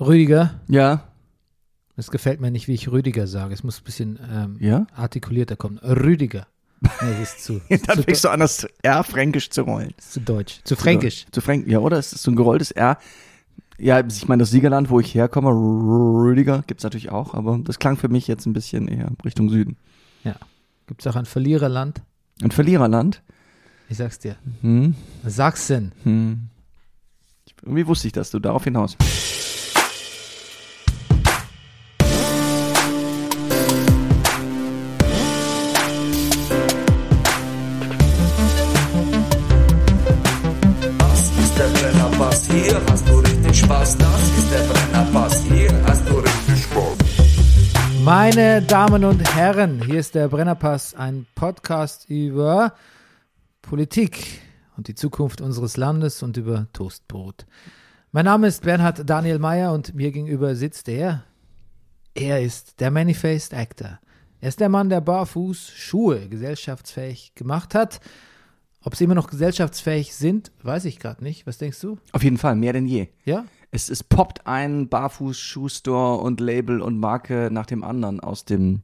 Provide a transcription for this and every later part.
Rüdiger, Ja. es gefällt mir nicht, wie ich Rüdiger sage. Es muss ein bisschen ähm, Ja? artikulierter kommen. Rüdiger. Nee, das ist zu, Dann zu, fängst du an, das R fränkisch zu rollen. zu deutsch. Zu fränkisch. Zu Fränk ja, oder? Es ist so ein gerolltes R. Ja, ich meine, das Siegerland, wo ich herkomme, Rüdiger, gibt's natürlich auch, aber das klang für mich jetzt ein bisschen eher Richtung Süden. Gibt es auch ein Verliererland? Ein Verliererland? Ich sag's dir. Hm, Sachsen. hm. Irgendwie wusste ich, dass du darauf hinaus. Meine Damen und Herren, hier ist der Brennerpass, ein Podcast über Politik und die Zukunft unseres Landes und über Toastbrot. Mein Name ist Bernhard Daniel Mayer und mir gegenüber sitzt er. Er ist der Manifest Actor. Er ist der Mann, der barfuß Schuhe gesellschaftsfähig gemacht hat. Ob sie immer noch gesellschaftsfähig sind, weiß ich gerade nicht. Was denkst du? Auf jeden Fall, mehr denn je. Ja? Es, es poppt ein Barfuß-Schuhstore und Label und Marke nach dem anderen aus dem,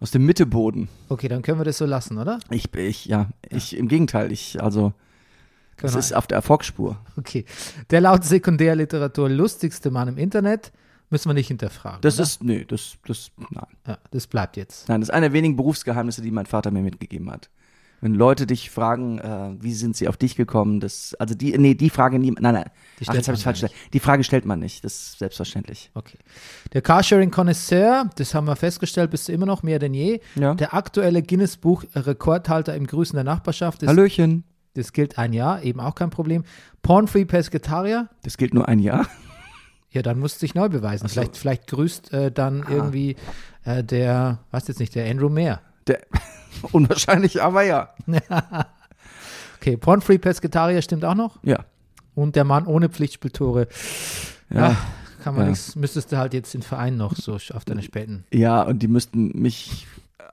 aus dem Mitteboden. Okay, dann können wir das so lassen, oder? Ich, ich, ja, ich, im Gegenteil, ich, also, es ist auf der Erfolgsspur. Okay. Der laut Sekundärliteratur lustigste Mann im Internet müssen wir nicht hinterfragen. Das oder? ist, nee, das, das, nein. Ja, das bleibt jetzt. Nein, das ist einer der wenigen Berufsgeheimnisse, die mein Vater mir mitgegeben hat. Wenn Leute dich fragen, äh, wie sind sie auf dich gekommen, das, also die, nee, die Frage nie, nein, nein, Die Ach, jetzt habe ich falsch gestellt. Die Frage stellt man nicht, das ist selbstverständlich. Okay. Der Carsharing-Connoisseur, das haben wir festgestellt, bist du immer noch mehr denn je. Ja. Der aktuelle Guinness-Buch-Rekordhalter im Grüßen der Nachbarschaft, das, Hallöchen. das gilt ein Jahr, eben auch kein Problem. Pornfree Pescetarier, Das gilt nur ein Jahr. ja, dann musst du dich neu beweisen. so. Vielleicht, vielleicht grüßt äh, dann Ah. irgendwie äh, der, was jetzt nicht, der Andrew Mayer. Der, unwahrscheinlich, aber ja. Okay, Pornfree Pescetarier stimmt auch noch. Ja. Und der Mann ohne Pflichtspieltore. Ja. Ja, kann man Ja. nichts, müsstest du halt jetzt den Verein noch so auf deine späten. Ja, und die müssten mich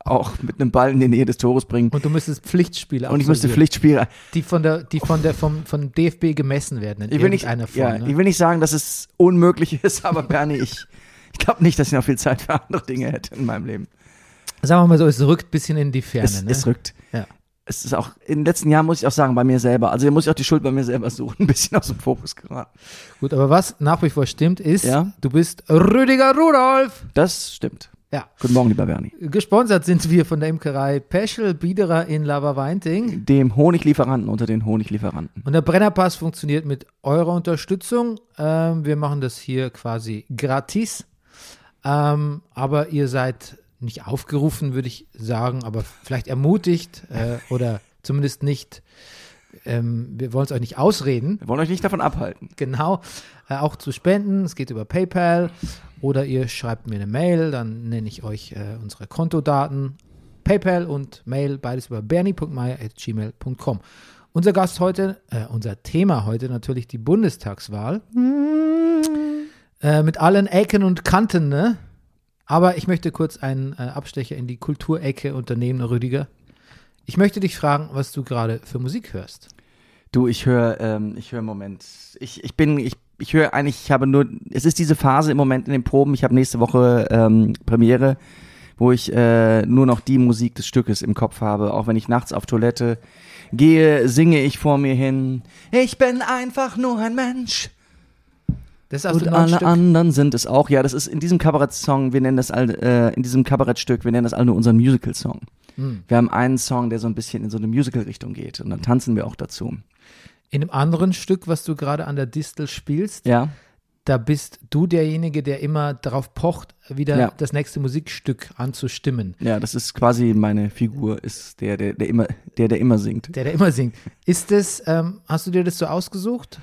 auch mit einem Ball in die Nähe des Tores bringen. Und du müsstest Pflichtspiele Und ich müsste Pflichtspiele. die von der, die von der, vom, von DFB gemessen werden Ich will, nicht, Form. ja, ne? ich will nicht sagen, dass es unmöglich ist, aber Bernie, ich, ich glaube nicht, dass ich noch viel Zeit für andere Dinge hätte in meinem Leben. Sagen wir mal so, es rückt ein bisschen in die Ferne. es, ne? es rückt. Ja. Es ist auch, in den letzten Jahren muss ich auch sagen, bei mir selber. Also hier muss ich auch die Schuld bei mir selber suchen, ein bisschen aus dem Fokus geraten. Gut, aber was nach wie vor stimmt, ist, Ja. du bist Rüdiger Rudolf. Das stimmt. Ja. Guten Morgen, lieber Bernie. Gesponsert sind wir von der Imkerei Peschel Biederer in Lava Weinting. Dem Honiglieferanten unter den Honiglieferanten. Und der Brennerpass funktioniert mit eurer Unterstützung. Ähm, wir machen das hier quasi gratis. Ähm, aber ihr seid nicht aufgerufen, würde ich sagen, aber vielleicht ermutigt äh, oder zumindest nicht, ähm, wir wollen es euch nicht ausreden, Wir wollen euch nicht davon abhalten. genau, äh, auch zu spenden. Es geht über PayPal oder ihr schreibt mir eine Mail, dann nenne ich euch äh, unsere Kontodaten. PayPal und Mail, beides über bernie.meier.gmail.com. Unser Gast heute, äh, unser Thema heute natürlich die Bundestagswahl. Äh, mit allen Ecken und Kanten, ne? Aber ich möchte kurz einen äh, Abstecher in die Kulturecke unternehmen, Rüdiger. Ich möchte dich fragen, was du gerade für Musik hörst. Du, ich höre, ähm, ich höre im Moment, ich, ich bin, ich, ich höre eigentlich, ich habe nur, es ist diese Phase im Moment in den Proben, ich habe nächste Woche ähm, Premiere, wo ich äh, nur noch die Musik des Stückes im Kopf habe, auch wenn ich nachts auf Toilette gehe, singe ich vor mir hin, ich bin einfach nur ein Mensch. Das ist aus Und dem alle Stück. anderen sind es auch. Ja, das ist in diesem Kabarett-Song, wir nennen das all, äh, in diesem Kabarettstück, wir nennen das all nur unseren Musical-Song. Hm. Wir haben einen Song, der so ein bisschen in so eine Musical-Richtung geht und dann tanzen wir auch dazu. In einem anderen Stück, was du gerade an der Distel spielst, Ja, da bist du derjenige, der immer darauf pocht, wieder Ja. das nächste Musikstück anzustimmen. ja, das ist quasi meine Figur, ist der, der, der immer, der, der immer singt. Der, der immer singt. Ist das, ähm, hast du dir das so ausgesucht?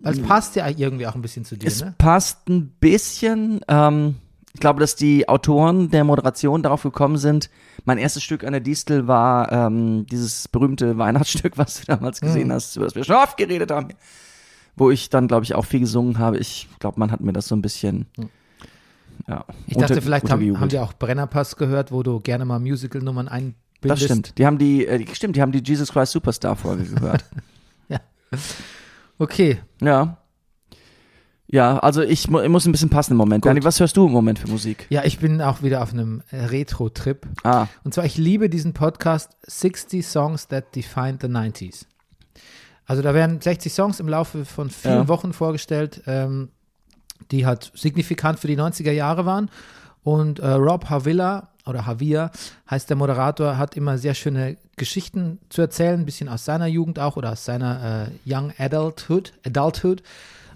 Weil es passt ja irgendwie auch ein bisschen zu dir, Es ne? passt ein bisschen. Ähm, ich glaube, dass die Autoren der Moderation darauf gekommen sind. Mein erstes Stück an der Distel war ähm, dieses berühmte Weihnachtsstück, was du damals gesehen Mhm. hast, über das wir schon oft geredet haben. Wo ich dann, glaube ich, auch viel gesungen habe. Ich glaube, man hat mir das so ein bisschen. Ja, Mhm. Ich dachte, unter- vielleicht haben, haben die auch Brennerpass gehört, wo du gerne mal Musical-Nummern einbindest. Das stimmt. Die haben die, äh, die, stimmt, die haben die Jesus Christ Superstar Folge gehört. Okay, ja. Ja, also ich, mu ich muss ein bisschen passen im Moment. Gut. Bernie, was hörst du im Moment für Musik? Ja, ich bin auch wieder auf einem äh, Retro-Trip. Ah, Und zwar, ich liebe diesen Podcast 60 Songs that defined the 90s. Also da werden 60 Songs im Laufe von vielen Ja. Wochen vorgestellt, ähm, die halt signifikant für die 90er Jahre waren. Und äh, Rob Havilla oder Havia heißt der Moderator, hat immer sehr schöne Geschichten zu erzählen, ein bisschen aus seiner Jugend auch oder aus seiner äh, Young Adulthood, Adulthood.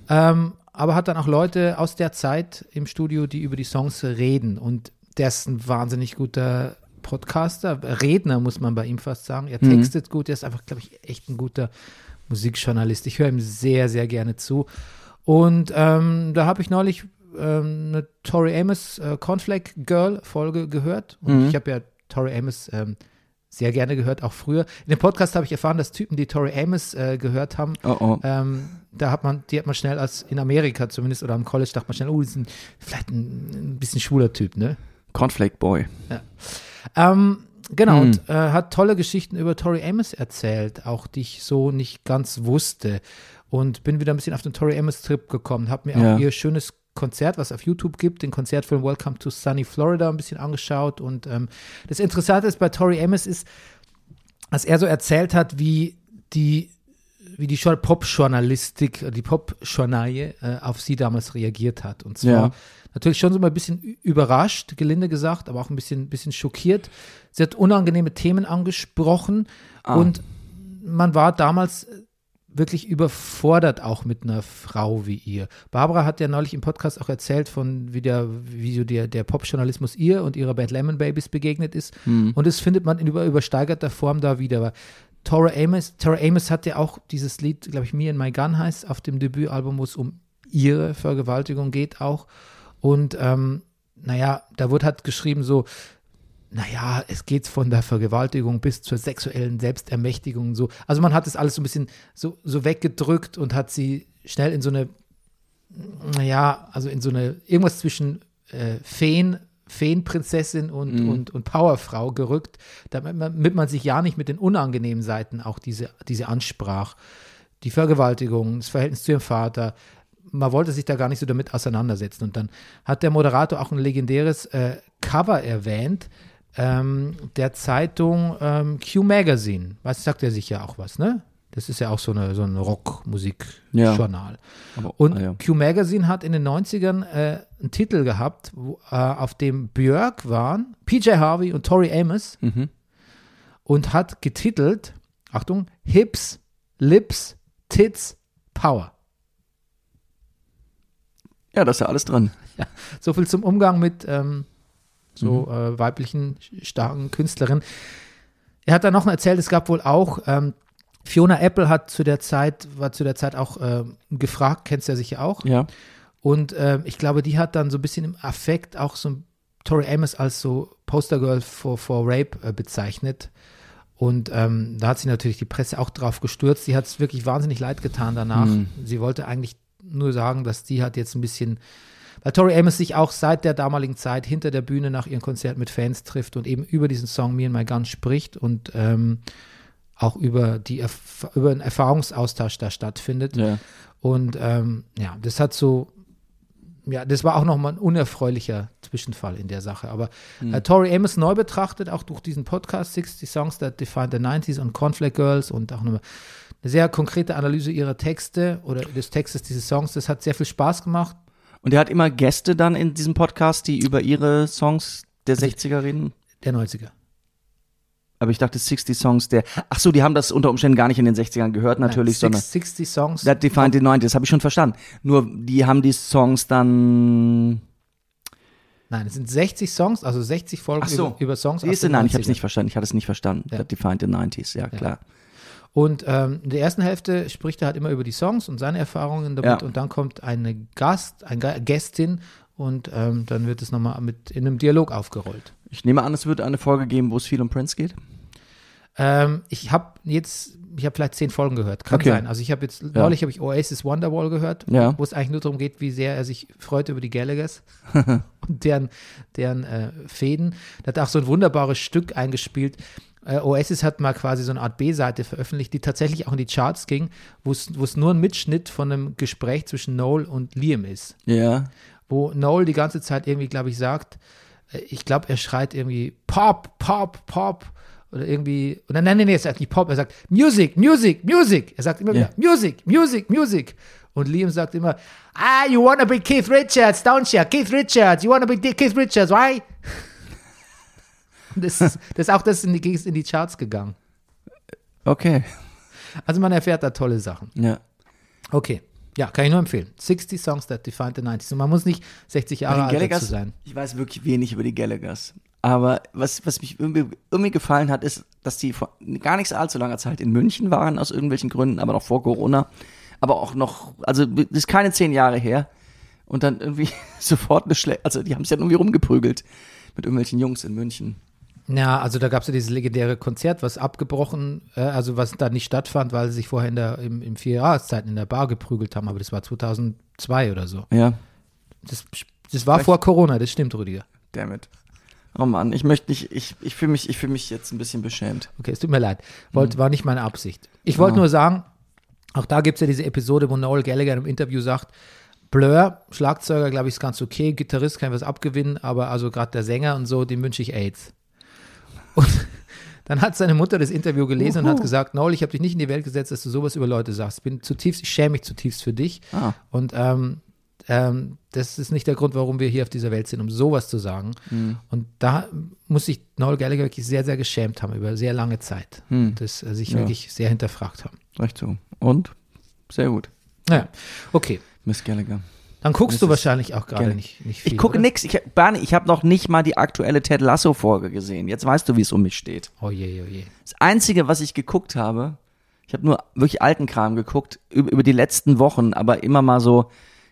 Ähm, aber hat dann auch Leute aus der Zeit im Studio, die über die Songs reden. Und der ist ein wahnsinnig guter Podcaster, Redner muss man bei ihm fast sagen. Er Mhm. textet gut, er ist einfach, glaube ich, echt ein guter Musikjournalist. Ich höre ihm sehr, sehr gerne zu. Und ähm, da habe ich neulich ähm, eine Tori Amos äh, Cornflake Girl Folge gehört. Und Mhm. ich habe ja Tori Amos ähm, sehr gerne gehört, auch früher. In dem Podcast habe ich erfahren, dass Typen, die Tori Amos äh, gehört haben, oh oh. ähm, da hat man, die hat man schnell als in Amerika zumindest oder am College dachte man schnell, oh, das ist ein, vielleicht ein, ein bisschen schwuler Typ, ne? Cornflake Boy. Ähm, genau, Hm. und äh, hat tolle Geschichten über Tori Amos erzählt, auch die ich so nicht ganz wusste. Und bin wieder ein bisschen auf den Tori Amos-Trip gekommen, habe mir Ja. auch ihr schönes Konzert, was auf YouTube gibt, den Konzertfilm Welcome to Sunny Florida ein bisschen angeschaut. Und ähm, das Interessante ist bei Tori Amos ist, dass er so erzählt hat, wie die wie die Jour- Pop-Journalistik, die Pop-Journalie äh, auf sie damals reagiert hat. Und zwar Ja. natürlich schon so mal ein bisschen überrascht, gelinde gesagt, aber auch ein bisschen, bisschen schockiert. Sie hat unangenehme Themen angesprochen Ah. und man war damals äh, wirklich überfordert auch mit einer Frau wie ihr. Barbara hat ja neulich im Podcast auch erzählt von wie der wie so der, der Popjournalismus ihr und ihrer Band Lemon Babies begegnet ist Hm. und das findet man in über, übersteigerter Form da wieder. Aber Tora Amos, Tora Amos hat ja auch dieses Lied, glaube ich, Me and My Gun heißt, auf dem Debütalbum, wo es um ihre Vergewaltigung geht auch. Und ähm, naja, da wurde halt geschrieben so, naja, es geht von der Vergewaltigung bis zur sexuellen Selbstermächtigung und so. Also man hat es alles so ein bisschen so, so weggedrückt und hat sie schnell in so eine, naja, also in so eine, irgendwas zwischen äh, Feen, Feenprinzessin und, Mhm. und, und Powerfrau gerückt, damit man, damit man sich ja nicht mit den unangenehmen Seiten auch diese, diese ansprach. Die Vergewaltigung, das Verhältnis zu ihrem Vater, man wollte sich da gar nicht so damit auseinandersetzen. Und dann hat der Moderator auch ein legendäres äh, Cover erwähnt, ähm, der Zeitung ähm, Q Magazine. Was sagt er sicher auch was, ne? Das ist ja auch so, eine, so ein Rockmusik-Journal. Aber- Und ah, ja. Q Magazine hat in den 90ern äh, einen Titel gehabt, wo, äh, auf dem Björk waren, PJ Harvey und Tori Amos Mhm. und hat getitelt, Achtung, Hips, Lips, Tits, Power. ja, da ist ja alles drin. So viel zum Umgang mit ähm, so Mhm. äh, weiblichen, starken Künstlerinnen. Er hat dann noch erzählt, es gab wohl auch, ähm, Fiona Apple hat zu der Zeit, war zu der Zeit auch ähm, gefragt, kennst du ja sicher auch. Ja. Und ähm, ich glaube, die hat dann so ein bisschen im Affekt auch so Tori Amos als so Postergirl for, for Rape äh, bezeichnet. Und ähm, da hat sich natürlich die Presse auch drauf gestürzt. Sie hat es wirklich wahnsinnig leid getan danach. Mhm. Sie wollte eigentlich nur sagen, dass die hat jetzt ein bisschen, weil Tori Amos sich auch seit der damaligen Zeit hinter der Bühne nach ihrem Konzert mit Fans trifft und eben über diesen Song Me and My Gun spricht und ähm, auch über, die, über einen Erfahrungsaustausch da stattfindet. Ja. Und ähm, ja, das hat so, ja, das war auch nochmal ein unerfreulicher Zwischenfall in der Sache. Aber äh, Tori Amos neu betrachtet, auch durch diesen Podcast 60 Songs That Define the 90s und Cornflake Girls und auch nochmal eine sehr konkrete Analyse ihrer Texte oder des Textes dieses Songs, das hat sehr viel Spaß gemacht. Und er hat immer Gäste dann in diesem Podcast, die über ihre Songs der 60er reden. Der 90er. Aber ich dachte 60 Songs der. Ach so, die haben das unter Umständen gar nicht in den 60ern gehört, natürlich, Nein, sondern. six- 60 Songs. That Defined the 90s, das habe ich schon verstanden. Nur die haben die Songs dann. Nein, es sind 60 Songs, also 60 Folgen so. über, über Songs. aus Siehst du, den nein, ich habe es 90ern. nicht verstanden. Ich hatte es nicht verstanden. Ja. That Defined the 90s, ja, klar. Und ähm, in der ersten Hälfte spricht er halt immer über die Songs und seine Erfahrungen damit Ja. und dann kommt eine Gast, eine Gästin und ähm, dann wird es nochmal mit in einem Dialog aufgerollt. Ich nehme an, es wird eine Folge geben, wo es viel um Prince geht. Ähm, ich habe jetzt, ich habe vielleicht zehn Folgen gehört, kann Okay. sein. Also ich habe jetzt, neulich habe ich Oasis Wonderwall gehört, Ja. wo es eigentlich nur darum geht, wie sehr er sich freut über die Gallaghers und deren, deren äh, Fäden. Da hat er auch so ein wunderbares Stück eingespielt, Äh, Oasis hat mal quasi so eine Art B-Seite veröffentlicht, die tatsächlich auch in die Charts ging, wo es nur ein Mitschnitt von einem Gespräch zwischen Noel und Liam ist. Ja. Wo Noel die ganze Zeit irgendwie, glaube ich, sagt, äh, ich glaube, er schreit irgendwie Pop, Pop, Pop. Oder irgendwie, oder nein, nein, nein, er sagt nicht Pop, er sagt Music, Music, Music. Er sagt immer wieder Music, Music, Music. Und Liam sagt immer, ah, you wanna be Keith Richards, don't you? Keith Richards, you wanna be Keith Richards, why? Das ist, das auch das in die, in die Charts gegangen. Okay. Also man erfährt da tolle Sachen. Ja. Okay. Ja, kann ich nur empfehlen. 60 Songs that defined the 90s. Und man muss nicht 60 Jahre alt sein. ich weiß wirklich wenig über die Gallaghers. Aber was, was mich irgendwie, irgendwie gefallen hat, ist, dass die vor gar nicht so allzu langer Zeit in München waren, aus irgendwelchen Gründen, aber noch vor Corona. Aber auch noch, also das ist keine zehn Jahre her. Und dann irgendwie sofort eine Schle also die haben sich dann irgendwie rumgeprügelt mit irgendwelchen Jungs in München. Ja, also da gab es ja dieses legendäre Konzert, was abgebrochen, äh, also was da nicht stattfand, weil sie sich vorher in der, im, im vier Jahreszeiten in der Bar geprügelt haben, aber das war 2002 oder so. Ja, Das, das war Vielleicht- vor Corona, das stimmt, Rüdiger. damn it. Oh Mann, ich möchte nicht, ich, ich fühle mich, ich fühle mich jetzt ein bisschen beschämt. Okay, es tut mir leid. Wollt, War nicht meine Absicht. Ich wollte nur sagen, auch da gibt es ja diese Episode, wo Noel Gallagher im Interview sagt, Blur, Schlagzeuger, glaube ich, ist ganz okay, Gitarrist kann ich was abgewinnen, aber also gerade der Sänger und so, dem wünsche ich AIDS. Und dann hat seine Mutter das Interview gelesen und hat gesagt, Noel, ich habe dich nicht in die Welt gesetzt, dass du sowas über Leute sagst. Ich bin zutiefst, ich schäme mich zutiefst für dich. Ah. Und ähm, ähm, das ist nicht der Grund, warum wir hier auf dieser Welt sind, um sowas zu sagen. Und da muss sich Noel Gallagher wirklich sehr, sehr geschämt haben über sehr lange Zeit. Hm. Das äh, sich Ja. wirklich sehr hinterfragt haben. Recht so. Und? Sehr gut. Naja, okay. Miss Gallagher. Dann guckst du wahrscheinlich auch gerade nicht, nicht viel. Ich gucke oder? nix. Ich, Bernie, ich habe noch nicht mal die aktuelle Ted Lasso-Folge gesehen. Jetzt weißt du, wie es um mich steht. Oh je, oh je. Das Einzige, was ich geguckt habe, ich habe nur wirklich alten Kram geguckt, über, über die letzten Wochen, aber immer mal so,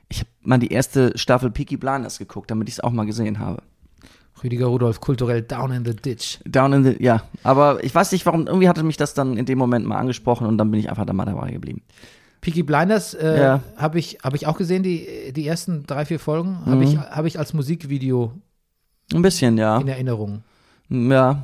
ich habe mal die erste Staffel Peaky Blinders geguckt, damit ich es auch mal gesehen habe. Rüdiger Rudolf, kulturell down in the ditch. Down in the, ja. Aber ich weiß nicht warum, irgendwie hatte mich das dann in dem Moment mal angesprochen und dann bin ich einfach da mal dabei geblieben. Peaky Blinders äh, Ja. habe ich, hab ich auch gesehen, die, die ersten drei, vier Folgen habe Mhm. ich, hab ich als Musikvideo Ein bisschen, ja. in Erinnerung. Ja.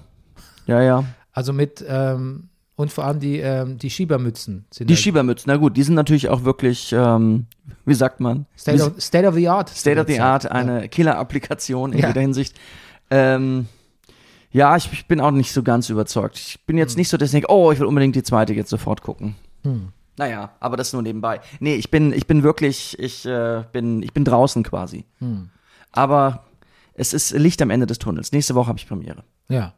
Ja, ja. Also mit, ähm, und vor allem die, ähm, die Schiebermützen sind Die halt Schiebermützen, na gut, die sind natürlich auch wirklich, ähm, wie sagt man? State of, State of the Art. State of the Art, Ja. eine Killer-Applikation in Ja. jeder Hinsicht. Ähm, ja, ich, ich bin auch nicht so ganz überzeugt. Ich bin jetzt nicht so, dass ich denke, oh, ich will unbedingt die zweite jetzt sofort gucken. Hm. Naja, aber das nur nebenbei. Nee, ich bin, ich bin wirklich, ich äh, bin, ich bin draußen quasi. Hm. Aber es ist Licht am Ende des Tunnels. Nächste Woche habe ich Premiere. Ja.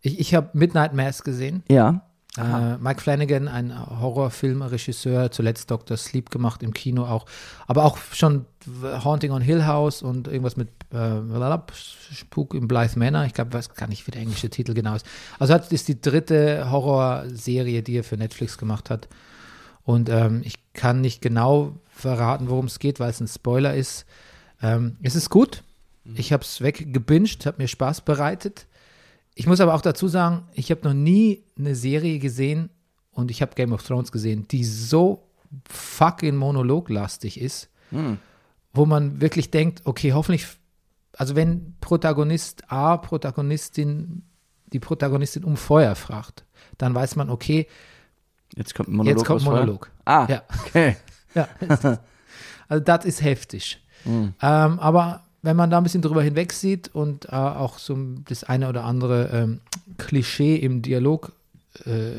Ich, ich habe Midnight Mass gesehen. Ja. Äh, Mike Flanagan, ein Horrorfilmregisseur, zuletzt Dr. Sleep gemacht im Kino auch, aber auch schon Haunting on Hill House und irgendwas mit äh, Spuk im Blythe Manor. Ich glaube, weiß gar nicht, wie der englische Titel genau ist. Also hat, ist die dritte Horrorserie, die er für Netflix gemacht hat. Und ähm, ich kann nicht genau verraten, worum es geht, weil es ein Spoiler ist. Ähm, es ist gut. Ich habe es weggebinged, hat mir Spaß bereitet. Ich muss aber auch dazu sagen, ich habe noch nie eine Serie gesehen und ich habe Game of Thrones gesehen, die so fucking monologlastig ist, Hm. wo man wirklich denkt, okay, hoffentlich, also wenn Protagonist A, Protagonistin, die Protagonistin um Feuer fragt, dann weiß man, okay, Jetzt kommt Monolog. jetzt kommt. Monolog. Ah, Ja. okay. Ja, also das ist heftig. Hm. Ähm, aber wenn man da ein bisschen drüber hinweg sieht und äh, auch so das eine oder andere ähm, Klischee im Dialog, äh,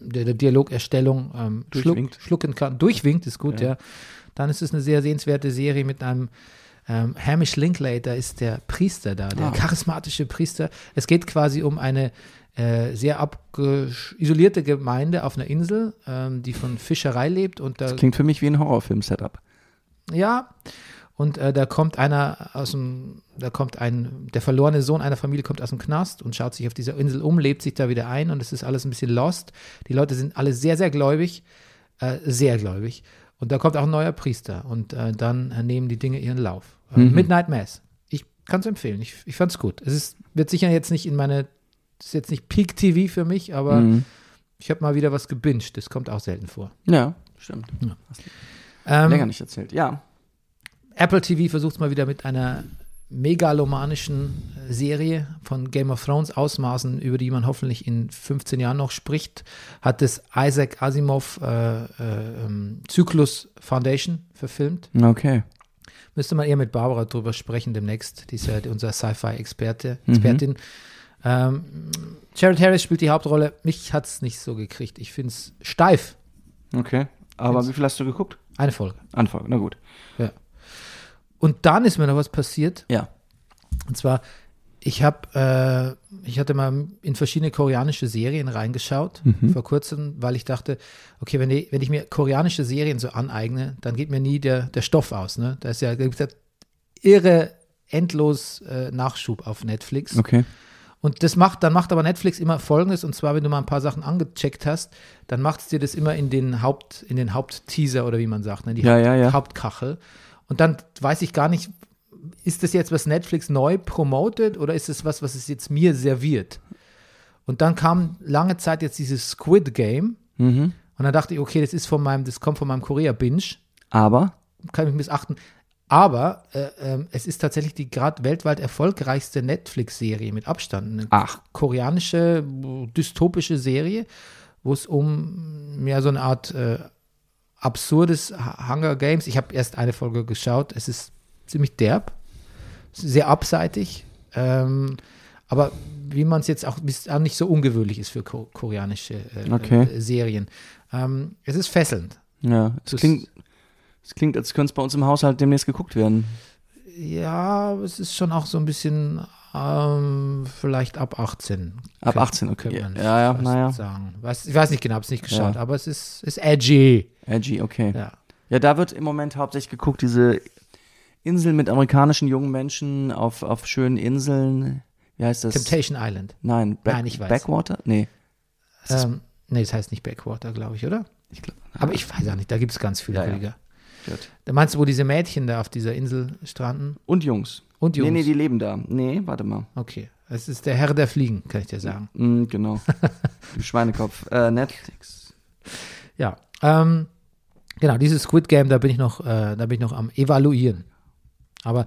der, der Dialogerstellung ähm, schluck, Durchwinkt. schlucken kann, durchwinkt, ist gut, ja. Ja. dann ist es eine sehr sehenswerte Serie mit einem ähm, Hamish Linklater ist der Priester da, der Ah. charismatische Priester. Es geht quasi um eine äh, sehr isolierte Gemeinde auf einer Insel, ähm, die von Fischerei lebt und da Das klingt für mich wie ein Horrorfilm-Setup. ja. Und äh, da kommt einer aus dem, da kommt ein, der verlorene Sohn einer Familie kommt aus dem Knast und schaut sich auf dieser Insel um, lebt sich da wieder ein und es ist alles ein bisschen lost. Die Leute sind alle sehr, sehr gläubig, äh, sehr gläubig. Und da kommt auch ein neuer Priester und äh, dann nehmen die Dinge ihren Lauf. Äh, Mhm. Midnight Mass. Ich kann es empfehlen. Ich, ich fand es gut. Es ist, wird sicher jetzt nicht in meine, ist jetzt nicht Peak TV für mich, aber Mhm. ich habe mal wieder was gebinged. Das kommt auch selten vor. Ja, stimmt. Ähm, Länger nicht erzählt. Ja. Apple TV versucht es mal wieder mit einer megalomanischen Serie von Game of Thrones Ausmaßen, über die man hoffentlich in 15 Jahren noch spricht, hat es Isaac Asimov äh, äh, ähm, Zyklus Foundation verfilmt. Okay. Müsste man eher mit Barbara drüber sprechen demnächst. Die ist ja unser Sci-Fi-Experte, Mhm. Ähm, Jared Harris spielt die Hauptrolle. Mich hat es nicht so gekriegt. Ich finde es steif. Okay. Aber Jetzt- wie viel hast du geguckt? Eine Folge. Anfang, na gut. Und dann ist mir noch was passiert. Ja. Und zwar, ich habe, äh, ich hatte mal in verschiedene koreanische Serien reingeschaut vor kurzem, weil ich dachte, okay, wenn, die, wenn ich mir koreanische Serien so aneigne, dann geht mir nie der, der Stoff aus. Ne? Da ist ja, da gibt's ja irre, endlos äh, Nachschub auf Netflix. Okay. Und das macht, dann macht aber Netflix immer Folgendes, und zwar, wenn du mal ein paar Sachen angecheckt hast, dann macht es dir das immer in den Haupt, in den Hauptteaser oder wie man sagt, ne? die Ja, Haupt, ja, ja. Hauptkachel. Und dann weiß ich gar nicht, ist das jetzt was Netflix neu promotet oder ist es was, was es jetzt mir serviert? Und dann kam lange Zeit jetzt dieses Squid Game Mhm. und dann dachte ich, okay, das ist von meinem, das kommt von meinem Korea-Binge Aber, kann ich missachten. Aber äh, ähm, es ist tatsächlich die gerade weltweit erfolgreichste Netflix-Serie mit Abstand. Eine Ach. koreanische, äh, dystopische Serie, wo es um ja, so eine Art äh, absurdes Hunger Games. Ich habe erst eine Folge geschaut. Es ist ziemlich derb, sehr abseitig. Ähm, aber wie man es jetzt auch, bis auch nicht so ungewöhnlich ist für ko koreanische äh, Okay. äh, Serien. Ähm, es ist fesselnd. ja, es klingt, es klingt, als könnte es bei uns im Haushalt demnächst geguckt werden. Ja, es ist schon auch so ein bisschen ähm, vielleicht ab 18. Ab Könnte- 18, okay. Ja, ja, naja. Sagen. Weiß, ich weiß nicht genau, habe es nicht geschaut, Ja. aber es ist, ist edgy. Edgy, okay. Ja. Ja, da wird im Moment hauptsächlich geguckt, diese Inseln mit amerikanischen jungen Menschen auf, auf schönen Inseln. Wie heißt das? Temptation Island. Nein, Back, Nein, ich weiß. Backwater? Nee. Ähm, nee, das heißt nicht Backwater, glaube ich, oder? Ich glaub, Aber ich weiß auch nicht, da gibt es ganz viele Ja, ja. Gut. Da meinst du, wo diese Mädchen da auf dieser Insel stranden? Und Jungs. Und Jungs? Nee, nee, die leben da. Nee, warte mal. okay, es ist der Herr der Fliegen, kann ich dir sagen. Mm, genau. du Schweinekopf. Äh, Netflix. Ja, ähm, genau, dieses Squid Game, da bin ich noch, äh, da bin ich noch am evaluieren. Aber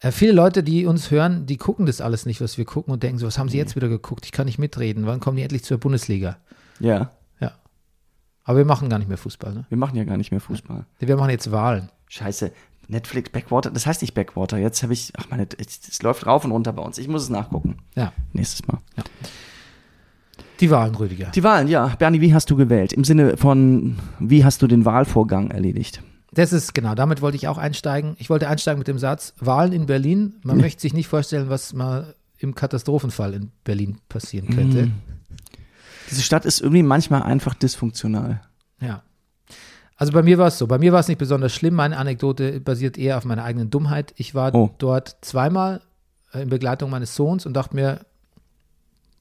äh, viele Leute, die uns hören, die gucken das alles nicht, was wir gucken und denken so, was haben sie jetzt wieder geguckt? Ich kann nicht mitreden. Wann kommen die endlich zur Bundesliga? Ja, Ja. Aber wir machen gar nicht mehr Fußball, ne? wir machen ja gar nicht mehr Fußball. Wir machen jetzt Wahlen. Scheiße. Netflix, Backwater, das heißt nicht Backwater. Jetzt habe ich, ach meine, es läuft rauf und runter bei uns. Ich muss es nachgucken. Ja. Nächstes Mal. Die Wahlen, Rüdiger. Die Wahlen, ja. Bernie, wie hast du gewählt? Im Sinne von, wie hast du den Wahlvorgang erledigt? Das ist, genau, damit wollte ich auch einsteigen. Ich wollte einsteigen mit dem Satz, Wahlen in Berlin. Man möchte sich nicht vorstellen, was mal im Katastrophenfall in Berlin passieren könnte. Mhm. Diese Stadt ist irgendwie manchmal einfach dysfunktional. Ja. Also bei mir war es so. Bei mir war es nicht besonders schlimm. Meine Anekdote basiert eher auf meiner eigenen Dummheit. Ich war Oh. dort zweimal äh, in Begleitung meines Sohns und dachte mir,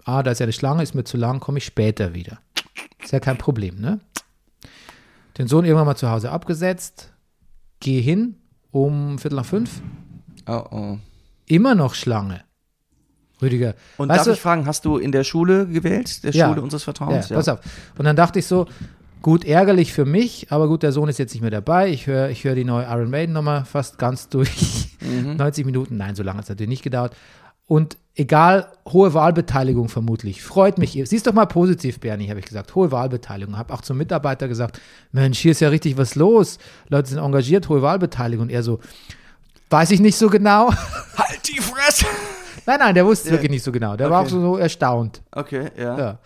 ah, da ist ja eine Schlange, ist mir zu lang, komme ich später wieder. Ist ja kein Problem, ne? Den Sohn irgendwann mal zu Hause abgesetzt, gehe hin um Viertel nach fünf, Oh, oh. immer noch Schlange. Rüdiger, Und weißt darf du, ich fragen, hast du in der Schule gewählt? Der Ja. Schule unseres Ja, Vertrauens? pass auf. Und dann dachte ich so, gut, ärgerlich für mich, aber gut, der Sohn ist jetzt nicht mehr dabei. Ich höre ich hör die neue Iron Maiden Nummer fast ganz durch. Mhm. 90 Minuten, nein, so lange hat es natürlich nicht gedauert. Und egal, hohe Wahlbeteiligung vermutlich. Freut mich. Siehst doch mal positiv, Bernie, habe ich gesagt. Hohe Wahlbeteiligung. Habe auch zum Mitarbeiter gesagt, Mensch, hier ist ja richtig was los. Leute sind engagiert, hohe Wahlbeteiligung. Und er so, weiß ich nicht so genau. Halt die Fresse! nein, nein, der wusste es wirklich nicht so genau. Der war auch Okay. so, so erstaunt. Okay, ja. Ja.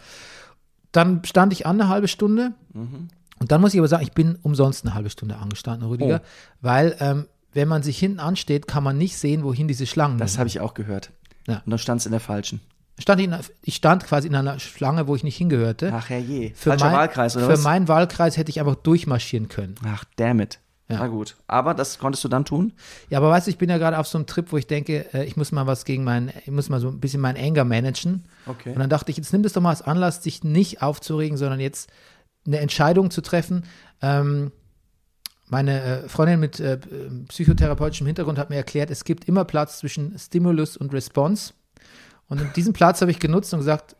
Dann stand ich an eine halbe Stunde. Mhm. Und dann muss ich aber sagen, ich bin umsonst eine halbe Stunde angestanden, Rüdiger. Oh. Weil, ähm, wenn man sich hinten ansteht, kann man nicht sehen, wohin diese Schlangen Das habe ich auch gehört. Ja. Und dann stand es in der falschen. stand ich, in, ich stand quasi in einer Schlange, wo ich nicht hingehörte. Ach herrje. Für Falscher mein, Wahlkreis, oder Für was? meinen Wahlkreis hätte ich einfach durchmarschieren können. Ach, damn it. Ja. Na gut. Aber das konntest du dann tun? Ja, aber weißt du, ich bin ja gerade auf so einem Trip, wo ich denke, äh, ich muss mal was gegen mein, ich muss mal so ein bisschen mein Anger managen. Okay. Und dann dachte ich, jetzt nimm das doch mal als Anlass, dich nicht aufzuregen, sondern jetzt eine Entscheidung zu treffen. Ähm, meine äh, Freundin mit äh, psychotherapeutischem Hintergrund hat mir erklärt, es gibt immer Platz zwischen Stimulus und Response. Und diesen Platz habe ich genutzt und gesagt,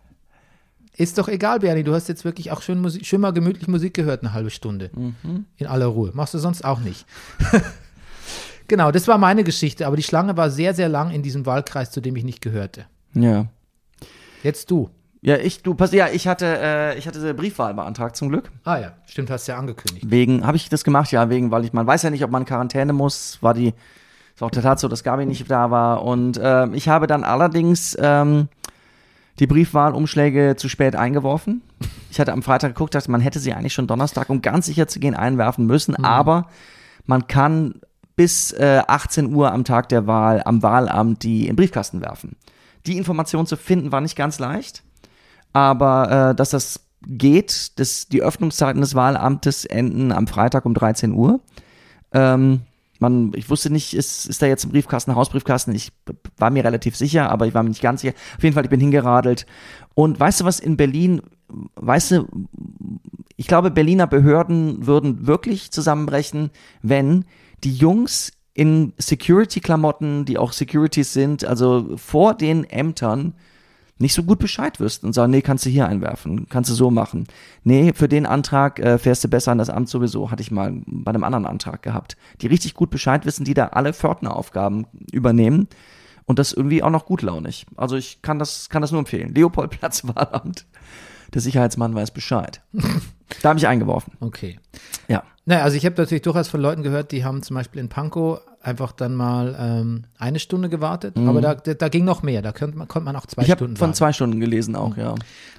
ist doch egal, Bernie, du hast jetzt wirklich auch schön, Musik, schön mal gemütlich Musik gehört, eine halbe Stunde. Mhm. In aller Ruhe. Machst du sonst auch nicht. Genau, das war meine Geschichte, aber die Schlange war sehr, sehr lang in diesem Wahlkreis, zu dem ich nicht gehörte. Ja. Jetzt du. Ja, ich, du, pass, ja, ich hatte, äh, ich hatte Briefwahl beantragt zum Glück. Ah ja, stimmt, hast ja angekündigt. Wegen, habe ich das gemacht? Ja, wegen, weil ich, man weiß ja nicht, ob man in Quarantäne muss. War die, ist auch der Tat so, dass Gabi nicht da war. Und äh, ich habe dann allerdings ähm, die Briefwahlumschläge zu spät eingeworfen. Ich hatte am Freitag geguckt, dachte, man hätte sie eigentlich schon Donnerstag, um ganz sicher zu gehen, einwerfen müssen. Aber man kann bis äh, 18 Uhr am Tag der Wahl am Wahlamt die in den Briefkasten werfen. Die Information zu finden war nicht ganz leicht, aber äh, dass das geht, dass die Öffnungszeiten des Wahlamtes enden am Freitag um 13 Uhr. Ähm, man, ich wusste nicht, ist, ist da jetzt ein Briefkasten, Hausbriefkasten? Ich war mir relativ sicher, aber ich war mir nicht ganz sicher. Auf jeden Fall, ich bin hingeradelt. Und weißt du was in Berlin, weißt du, ich glaube, Berliner Behörden würden wirklich zusammenbrechen, wenn die Jungs in Security-Klamotten, die auch Securities sind, also vor den Ämtern, nicht so gut Bescheid wüssten und sagen, nee, kannst du hier einwerfen, kannst du so machen. Nee, für den Antrag äh, fährst du besser an das Amt sowieso, hatte ich mal bei einem anderen Antrag gehabt. Die richtig gut Bescheid wissen, die da alle Pförtneraufgaben übernehmen und das irgendwie auch noch gutlaunig. Also ich kann das, kann das nur empfehlen. Leopoldplatz Wahlamt. Der Sicherheitsmann weiß Bescheid. da habe ich eingeworfen. Okay. Ja. Naja, also ich habe natürlich durchaus von Leuten gehört, die haben zum Beispiel in Pankow einfach dann mal ähm, eine Stunde gewartet, aber da, da, ging noch mehr, da konnte man, konnte man auch zwei Mhm. Ich habe Stunden von zwei Stunden gelesen auch, ja.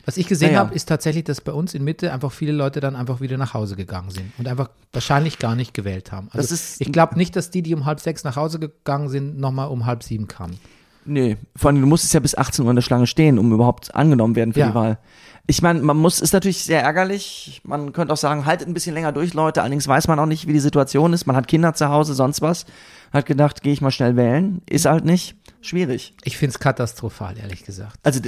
Was ich gesehen Naja. habe, ist tatsächlich, dass bei uns in Mitte einfach viele Leute dann einfach wieder nach Hause gegangen sind und einfach wahrscheinlich gar nicht gewählt haben. Also Das ist- ich glaube nicht, dass die, die um halb sechs nach Hause gegangen sind, nochmal um halb sieben kamen. Nee, vor allem, du musstest ja bis 18 Uhr in der Schlange stehen, um überhaupt angenommen werden für Ja. die Wahl. Ich meine, man muss, ist natürlich sehr ärgerlich. Man könnte auch sagen, haltet ein bisschen länger durch, Leute. Allerdings weiß man auch nicht, wie die Situation ist. Man hat Kinder zu Hause, sonst was. Hat gedacht, gehe ich mal schnell wählen. Ist halt nicht. Schwierig. Ich finde es katastrophal, ehrlich gesagt. Also,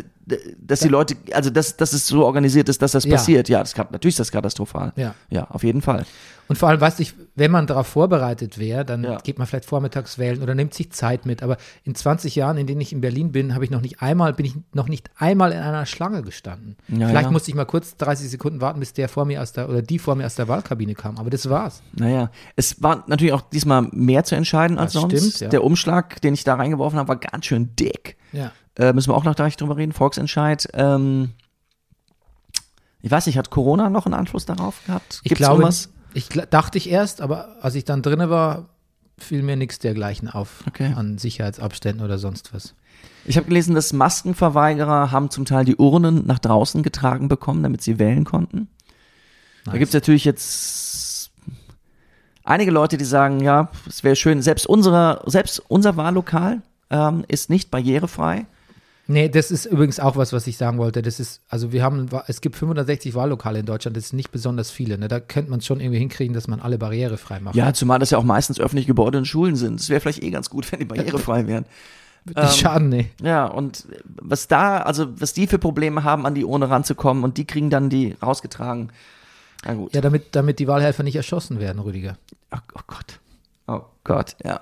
dass die Leute, also, dass, dass es so organisiert ist, dass das Ja. passiert. Ja, das kann, natürlich ist das katastrophal. Ja. Ja, auf jeden Fall. Und vor allem, weißt du, ich, wenn man darauf vorbereitet wäre, dann Ja. geht man vielleicht vormittags wählen oder nimmt sich Zeit mit. Aber in 20 Jahren, in denen ich in Berlin bin, habe ich noch nicht einmal, bin ich noch nicht einmal in einer Schlange gestanden. Ja, vielleicht musste ich mal kurz 30 Sekunden warten, bis der vor mir aus der oder die vor mir aus der Wahlkabine kam. Aber das war's. Naja, es war natürlich auch diesmal mehr zu entscheiden als Das sonst. stimmt. Der Umschlag, den ich da reingeworfen habe, war ganz schön dick. Ja. Äh, müssen wir auch noch gleich drüber reden, Volksentscheid. Ähm, ich weiß nicht, hat Corona noch einen Einfluss darauf gehabt? Ich Gibt's glaube, irgendwas? ich dachte ich erst, aber als ich dann drinne war, fiel mir nichts dergleichen auf Okay. an Sicherheitsabständen oder sonst was. Ich habe gelesen, dass Maskenverweigerer haben zum Teil die Urnen nach draußen getragen bekommen, damit sie wählen konnten. Da Nice. gibt es natürlich jetzt einige Leute, die sagen, ja, es wäre schön, selbst, unsere, selbst unser Wahllokal ähm, ist nicht barrierefrei. Nee, das ist übrigens auch was, was ich sagen wollte. Das ist, also wir haben, es gibt 560 Wahllokale in Deutschland, das sind nicht besonders viele. Ne? Da könnte man schon irgendwie hinkriegen, dass man alle barrierefrei macht. Ja, zumal das ja auch meistens öffentliche Gebäude und Schulen sind. Es wäre vielleicht eh ganz gut, wenn die barrierefrei wären. Wird nicht ähm, schaden, nee. Ja, und was da, also was die für Probleme haben, an die Urne ranzukommen und die kriegen dann die rausgetragen. Na gut. Ja, damit, damit die Wahlhelfer nicht erschossen werden, Rüdiger. Oh, oh Gott. Oh Gott, ja.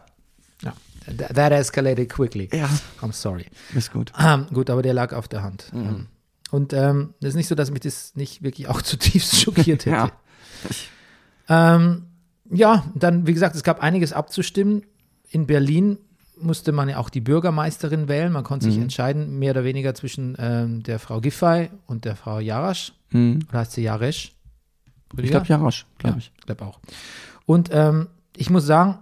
That, escalated quickly. Ja, I'm sorry. ist gut. Ähm, gut, aber der lag auf der Hand. Mhm. Ähm, Und ähm, es ist nicht so, dass mich das nicht wirklich auch zutiefst schockiert hätte. Ja. Ähm, ja, dann, wie gesagt, es gab einiges abzustimmen. In Berlin musste man ja auch die Bürgermeisterin wählen. Man konnte Mhm. sich entscheiden, mehr oder weniger zwischen ähm, der Frau Giffey und der Frau Jarasch. Hm. Oder heißt sie Jaresch? Ich glaube, Jarasch, glaube ja, ich. ich glaube auch. Und ähm, ich muss sagen,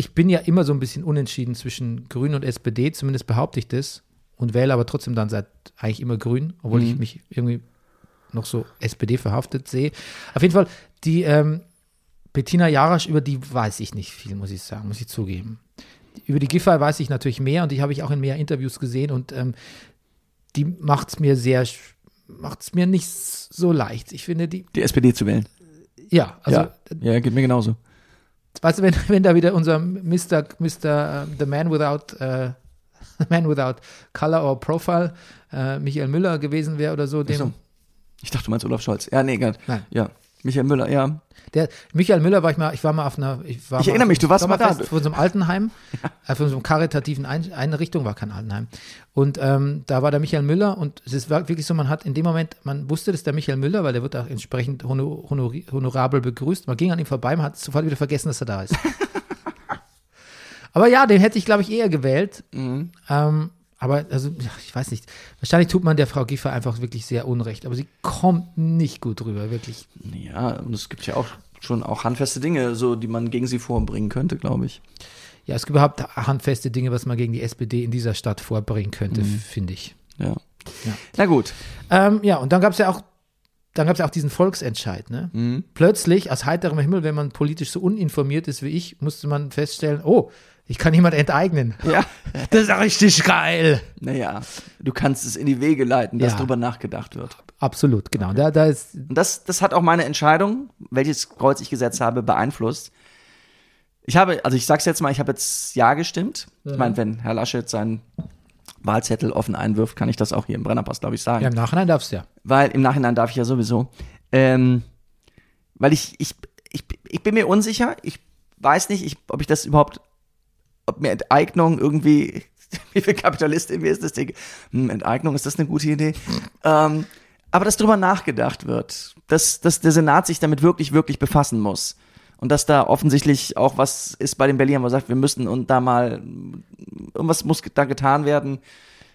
ich bin ja immer so ein bisschen unentschieden zwischen Grün und SPD, zumindest behaupte ich das. Und wähle aber trotzdem dann seit eigentlich immer Grün, obwohl ich Mhm. mich irgendwie noch so SPD verhaftet sehe. Auf jeden Fall, die ähm, Bettina Jarasch, über die weiß ich nicht viel, muss ich sagen, muss ich zugeben. Über die Giffey weiß ich natürlich mehr und die habe ich auch in mehr Interviews gesehen und ähm, die macht es mir sehr, macht es mir nicht so leicht. Ich finde die, Die SPD zu wählen. ja, also ja. ja, geht mir genauso. Weißt du, wenn, wenn da wieder unser Mr. Mr. ähm, The Man Without äh, The Man Without Color or Profile äh, Michael Müller gewesen wäre oder so, dem, so. Ich dachte, du meinst Olaf Scholz. Ja, nee, egal. Nein. Ja. Michael Müller, ja. der Michael Müller war ich mal, ich war mal auf einer, ich war Ich erinnere auf mich, du warst mal da. Von so einem Altenheim, äh, von so einem karitativen Ein Einrichtung, war kein Altenheim. Und ähm, da war der Michael Müller und es war wirklich so, man hat in dem Moment, man wusste, dass der Michael Müller, weil der wird auch entsprechend honor honorabel begrüßt. Man ging an ihm vorbei, man hat sofort wieder vergessen, dass er da ist. Aber ja, den hätte ich, glaube ich, eher gewählt. Mhm. Ähm, aber also, ich weiß nicht. Wahrscheinlich tut man der Frau Giffer einfach wirklich sehr unrecht. Aber sie kommt nicht gut rüber, wirklich. Ja, und es gibt ja auch schon auch handfeste Dinge, so die man gegen sie vorbringen könnte, glaube ich. Ja, es gibt überhaupt handfeste Dinge, was man gegen die SPD in dieser Stadt vorbringen könnte, finde ich. Ja. Ja. Na gut. Ähm, ja, und dann gab es ja auch, dann gab es ja auch diesen Volksentscheid. Ne? Mhm. Plötzlich, aus heiterem Himmel, wenn man politisch so uninformiert ist wie ich, musste man feststellen, oh, ich kann jemand enteignen. Ja. Das ist richtig geil. Naja, du kannst es in die Wege leiten, dass Ja. drüber nachgedacht wird. Absolut, genau. Da, da ist, Und das, das hat auch meine Entscheidung, welches Kreuz ich gesetzt habe, beeinflusst. Ich habe, also ich sag's jetzt mal, ich habe jetzt Ja gestimmt. Ich meine, wenn Herr Laschet seinen Wahlzettel offen einwirft, kann ich das auch hier im Brennerpass, glaube ich, sagen. ja, im Nachhinein darfst du ja. Weil im Nachhinein darf ich ja sowieso. Ähm, weil ich, ich, ich, ich bin mir unsicher. Ich weiß nicht, ich, ob ich das überhaupt, ob mir Enteignung irgendwie, wie viel Kapitalist in mir ist das Ding? Hm, Enteignung, ist das eine gute Idee? Ähm, aber dass drüber nachgedacht wird, dass, dass der Senat sich damit wirklich, wirklich befassen muss. Und dass da offensichtlich auch was ist bei den Berlinern, wo man sagt, wir müssen und da mal, irgendwas muss da getan werden.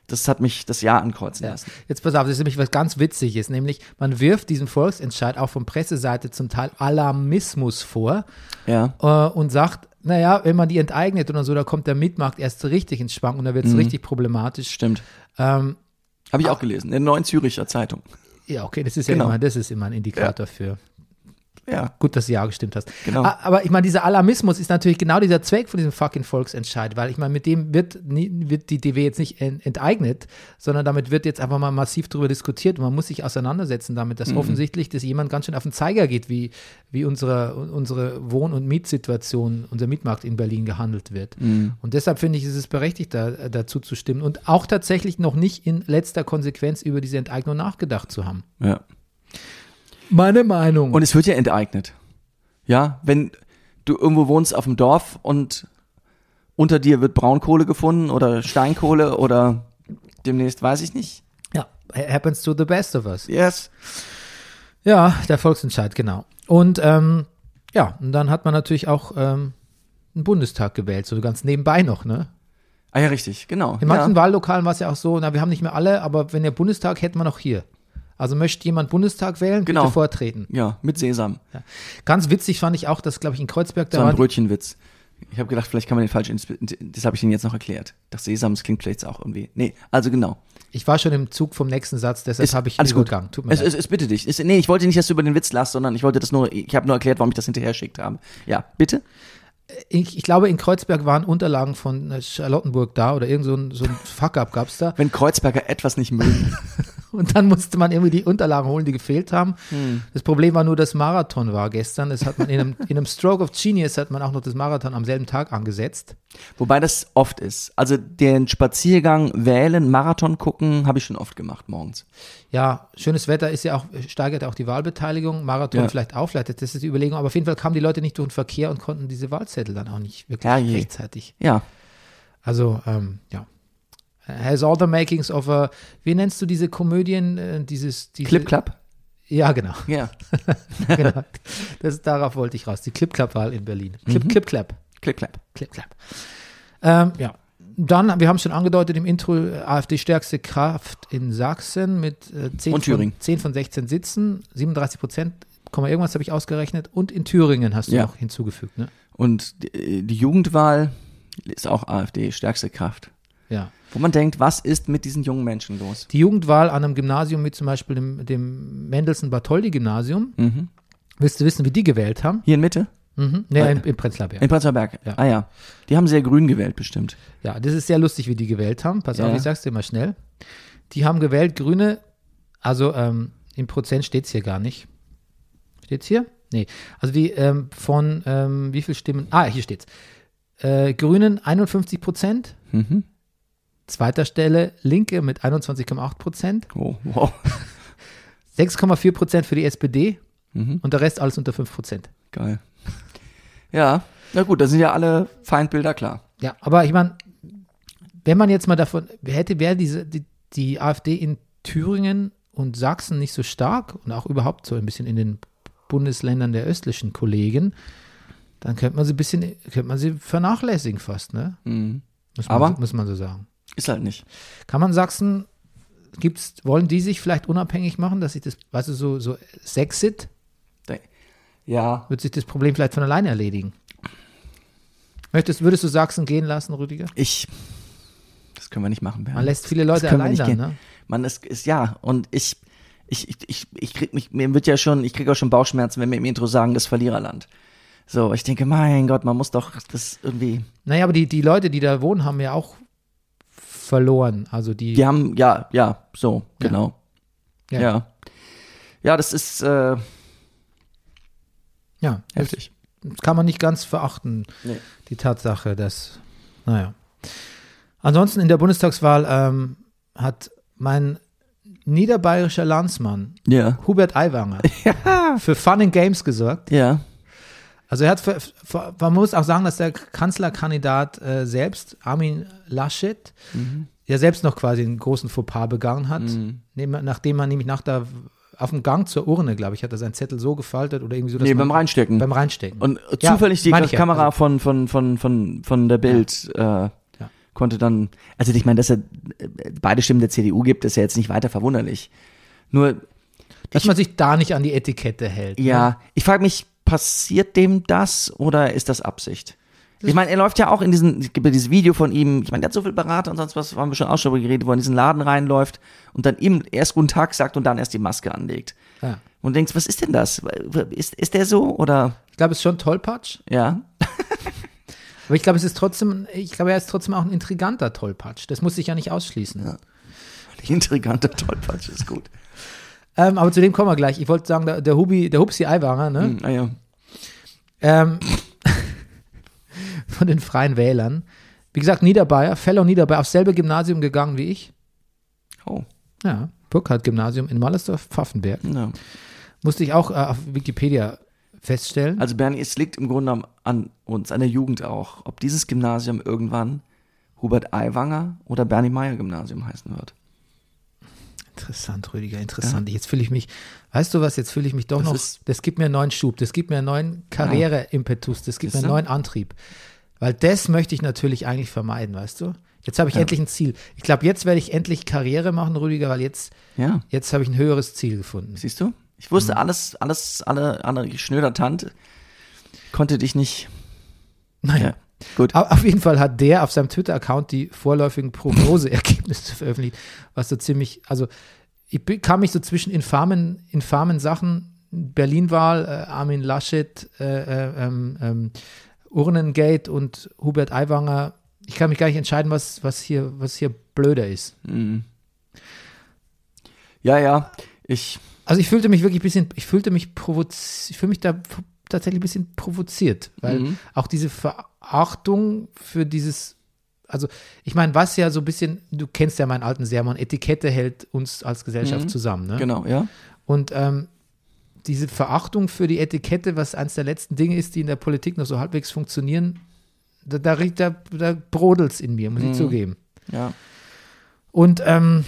Das hat mich das Ja ankreuzen Ja. lassen. Jetzt pass auf, das ist nämlich was ganz Witziges, nämlich man wirft diesem Volksentscheid auch von Presseseite zum Teil Alarmismus vor Ja. äh, und sagt, naja, wenn man die enteignet oder so, da kommt der Mietmarkt erst richtig ins Schwanken und da wird es richtig problematisch. Stimmt. Ähm, Habe ich auch gelesen, in der Neuen Züricher Zeitung. ja, okay, das ist ja Genau. immer, das ist immer ein Indikator für. Ja. Gut, dass du ja gestimmt hast. Genau. Aber ich meine, dieser Alarmismus ist natürlich genau dieser Zweck von diesem fucking Volksentscheid, weil ich meine, mit dem wird, nie, wird die DW jetzt nicht en- enteignet, sondern damit wird jetzt einfach mal massiv darüber diskutiert und man muss sich auseinandersetzen damit, Mhm. dass offensichtlich das jemand ganz schön auf den Zeiger geht, wie, wie unsere, unsere Wohn- und Mietsituation, unser Mietmarkt in Berlin gehandelt wird. Mhm. Und deshalb finde ich, ist es berechtigt, da, dazu zu stimmen und auch tatsächlich noch nicht in letzter Konsequenz über diese Enteignung nachgedacht zu haben. ja. Meine Meinung. Und es wird ja enteignet. Ja, wenn du irgendwo wohnst auf dem Dorf und unter dir wird Braunkohle gefunden oder Steinkohle oder demnächst weiß ich nicht. ja, happens to the best of us. Yes. Ja, der Volksentscheid, genau. Und ähm, ja, und dann hat man natürlich auch ähm, einen Bundestag gewählt, so ganz nebenbei noch, ne? Ah ja, richtig, genau. In manchen ja. Wahllokalen war es ja auch so, na, wir haben nicht mehr alle, aber wenn der Bundestag hätten wir noch hier. Also möchte jemand Bundestag wählen, bitte Genau. vortreten. ja, mit Sesam. Ganz witzig fand ich auch, dass, glaube ich, in Kreuzberg da So ein Brötchenwitz. Ich habe gedacht, vielleicht kann man den falsch, das habe ich Ihnen jetzt noch erklärt. Das Sesam, das klingt vielleicht auch irgendwie. Nee, also genau. ich war schon im Zug vom nächsten Satz, deshalb habe ich alles gut. übergangen. Tut mir Es, leid. es, es bitte dich. Es, nee, ich wollte nicht, dass du über den Witz lachst, sondern ich wollte das nur, ich habe nur erklärt, warum ich das hinterher geschickt habe. Ja, bitte? ich, ich glaube, in Kreuzberg waren Unterlagen von äh, Charlottenburg da oder irgend so ein, so ein Fuck-up gab es da. Wenn Kreuzberger etwas nicht mögen. Und dann musste man irgendwie die Unterlagen holen, die gefehlt haben. Hm. Das Problem war nur, dass Marathon war gestern. Das hat man in einem, in einem Stroke of Genius hat man auch noch das Marathon am selben Tag angesetzt. Wobei das oft ist. Also den Spaziergang wählen, Marathon gucken, habe ich schon oft gemacht morgens. Ja, schönes Wetter ist ja auch, steigert auch die Wahlbeteiligung. Marathon Ja. vielleicht auch, vielleicht das ist die Überlegung. Aber auf jeden Fall kamen die Leute nicht durch den Verkehr und konnten diese Wahlzettel dann auch nicht wirklich Herrje. rechtzeitig. Ja. Also, ähm, ja. Has all the makings of a, wie nennst du diese Komödien, äh, dieses, diese, Clip Clap? Ja, genau. Ja. genau. Das, darauf wollte ich raus. Die Clip-Clap-Wahl in Berlin. Clip, Clip, Clap. Clip Clap. Clip, Clap. Ähm, ja. Dann, wir haben es schon angedeutet im Intro, äh, AfD stärkste Kraft in Sachsen mit äh, 10, Und Thüringen. Von, 10 von 16 Sitzen, 37 Prozent, irgendwas habe ich ausgerechnet. Und in Thüringen hast du Ja. noch hinzugefügt, ne? Und die, die Jugendwahl ist auch AfD, stärkste Kraft. Ja. Wo man denkt, was ist mit diesen jungen Menschen los? Die Jugendwahl an einem Gymnasium mit zum Beispiel dem, dem Mendelssohn-Bartholdy-Gymnasium. Mhm. Willst du wissen, wie die gewählt haben? Hier in Mitte? Mhm. Ne, in, in Prenzlauer Berg. In Prenzlauer Berg. Ja. Ah ja. Die haben sehr grün gewählt, bestimmt. Ja, das ist sehr lustig, wie die gewählt haben. Pass Ja. auf, ich sag's dir mal schnell. Die haben gewählt, Grüne, also ähm, im Prozent steht's hier gar nicht. Steht's hier? Nee. Also die ähm, von ähm, wie viel Stimmen? Ah, hier steht's. Äh, Grünen 51 Prozent. Mhm. Zweiter Stelle Linke mit 21,8 Prozent. Oh, wow. 6,4 Prozent für die SPD Mhm. und der Rest alles unter 5 Prozent. Geil. Ja, na gut, da sind ja alle Feindbilder klar. Ja, aber ich meine, wenn man jetzt mal davon, hätte, wäre diese, die, die AfD in Thüringen und Sachsen nicht so stark und auch überhaupt so ein bisschen in den Bundesländern der östlichen Kollegen, dann könnte man sie ein bisschen, könnte man sie vernachlässigen fast, ne? Mhm. Muss man, Aber- muss man so sagen. Ist halt nicht. Kann man Sachsen, gibt's, wollen die sich vielleicht unabhängig machen, dass sich das, weißt du, so, so Sexit, Ja. wird sich das Problem vielleicht von alleine erledigen? Möchtest, würdest du Sachsen gehen lassen, Rüdiger? Ich. Das können wir nicht machen, Bernd. Man lässt viele Leute allein nicht da, gehen. ne? Man, es ist ja, und ich, ich, ich, ich, ich krieg mich, mir wird ja schon, ich kriege auch schon Bauchschmerzen, wenn wir im Intro sagen, das Verliererland. So, ich denke, mein Gott, man muss doch das irgendwie. Naja, aber die, die Leute, die da wohnen, haben ja auch verloren. Also die, Die haben, ja, ja, so, Ja. genau. Ja. Ja. Ja, das ist äh, ja, das heftig. kann man nicht ganz verachten, Nee. die Tatsache, dass, naja. Ansonsten in der Bundestagswahl ähm, hat mein niederbayerischer Landsmann Ja. Hubert Aiwanger für Fun and Games gesorgt. Ja. Also er hat, für, für, man muss auch sagen, dass der Kanzlerkandidat äh, selbst, Armin Laschet, ja selbst noch quasi einen großen Fauxpas begangen hat, Mhm. nachdem man nämlich nach der, auf dem Gang zur Urne, glaube ich, hat er seinen Zettel so gefaltet oder irgendwie so, Nee, beim Reinstecken. beim Reinstecken. Und Ja, zufällig die ich ja. Kamera Also- von, von, von, von, von der Bild äh, konnte dann, also ich meine, dass er beide Stimmen der CDU gibt, ist ja jetzt nicht weiter verwunderlich. Nur, dass man sich da nicht an die Etikette hält. Ne? ja, ich frage mich, passiert dem das oder ist das Absicht? Ich meine, er läuft ja auch in diesen, es gibt ja dieses Video von ihm, ich meine, der hat so viel Berater und sonst was, haben wir schon auch schon darüber geredet, wo er in diesen Laden reinläuft und dann ihm erst guten Tag sagt und dann erst die Maske anlegt. Ja. Und denkst, was ist denn das? Ist, ist der so oder, Ich glaube, es ist schon Tollpatsch, ja? aber ich glaube, es ist trotzdem, ich glaube, er ist trotzdem auch ein intriganter Tollpatsch. Das muss sich ja nicht ausschließen. Ja. Intriganter Tollpatsch ist gut. Ähm, aber zu dem kommen wir gleich. Ich wollte sagen, der, der Hubi, der Hupsi Aiwanger, ne? Hm, ah ja. Ähm, von den Freien Wählern. Wie gesagt, Niederbayer, Fellow Niederbayer, aufs selbe Gymnasium gegangen wie ich. Oh, Ja, Burkhardt-Gymnasium in Mallersdorf, Pfaffenberg. ja. Musste ich auch äh, auf Wikipedia feststellen. Also Bernie, es liegt im Grunde an uns, an der Jugend auch, ob dieses Gymnasium irgendwann Hubert Aiwanger oder Bernie Meyer Gymnasium heißen wird. Interessant, Rüdiger, interessant. Jetzt fühle ich mich, weißt du was, jetzt fühle ich mich doch Das noch, ist- das gibt mir einen neuen Schub, das gibt mir einen neuen Karriere-Impetus, das gibt mir einen neuen Antrieb. Weil das möchte ich natürlich eigentlich vermeiden, weißt du? Jetzt habe ich Ja. endlich ein Ziel. Ich glaube, jetzt werde ich endlich Karriere machen, Rüdiger, weil jetzt, Ja, jetzt habe ich ein höheres Ziel gefunden. siehst du? Ich wusste alles, alles, alle, alle schnöder Tante konnte dich nicht. Naja. Ja, gut. Au- Auf jeden Fall hat der auf seinem Twitter-Account die vorläufigen Prognoseergebnisse veröffentlicht, was so ziemlich, also ich kam mich so zwischen infamen, infamen Sachen, Berlin-Wahl, äh, Armin Laschet, äh, äh, ähm, ähm, Urnengate und Hubert Aiwanger. Ich kann mich gar nicht entscheiden, was, was, hier, was hier blöder ist. Mhm. Ja, ja, ich, Also ich fühlte mich wirklich ein bisschen, ich fühlte mich provoziert, ich fühle mich da tatsächlich ein bisschen provoziert, weil Mhm. auch diese Verachtung für dieses, also ich meine, was ja so ein bisschen, du kennst ja meinen alten Sermon, Etikette hält uns als Gesellschaft Mhm. zusammen, ne? genau, ja. Und ähm, diese Verachtung für die Etikette, was eines der letzten Dinge ist, die in der Politik noch so halbwegs funktionieren, da, da, riecht- da, da brodelt es in mir, muss ich Mhm. zugeben. Ja. Und ähm,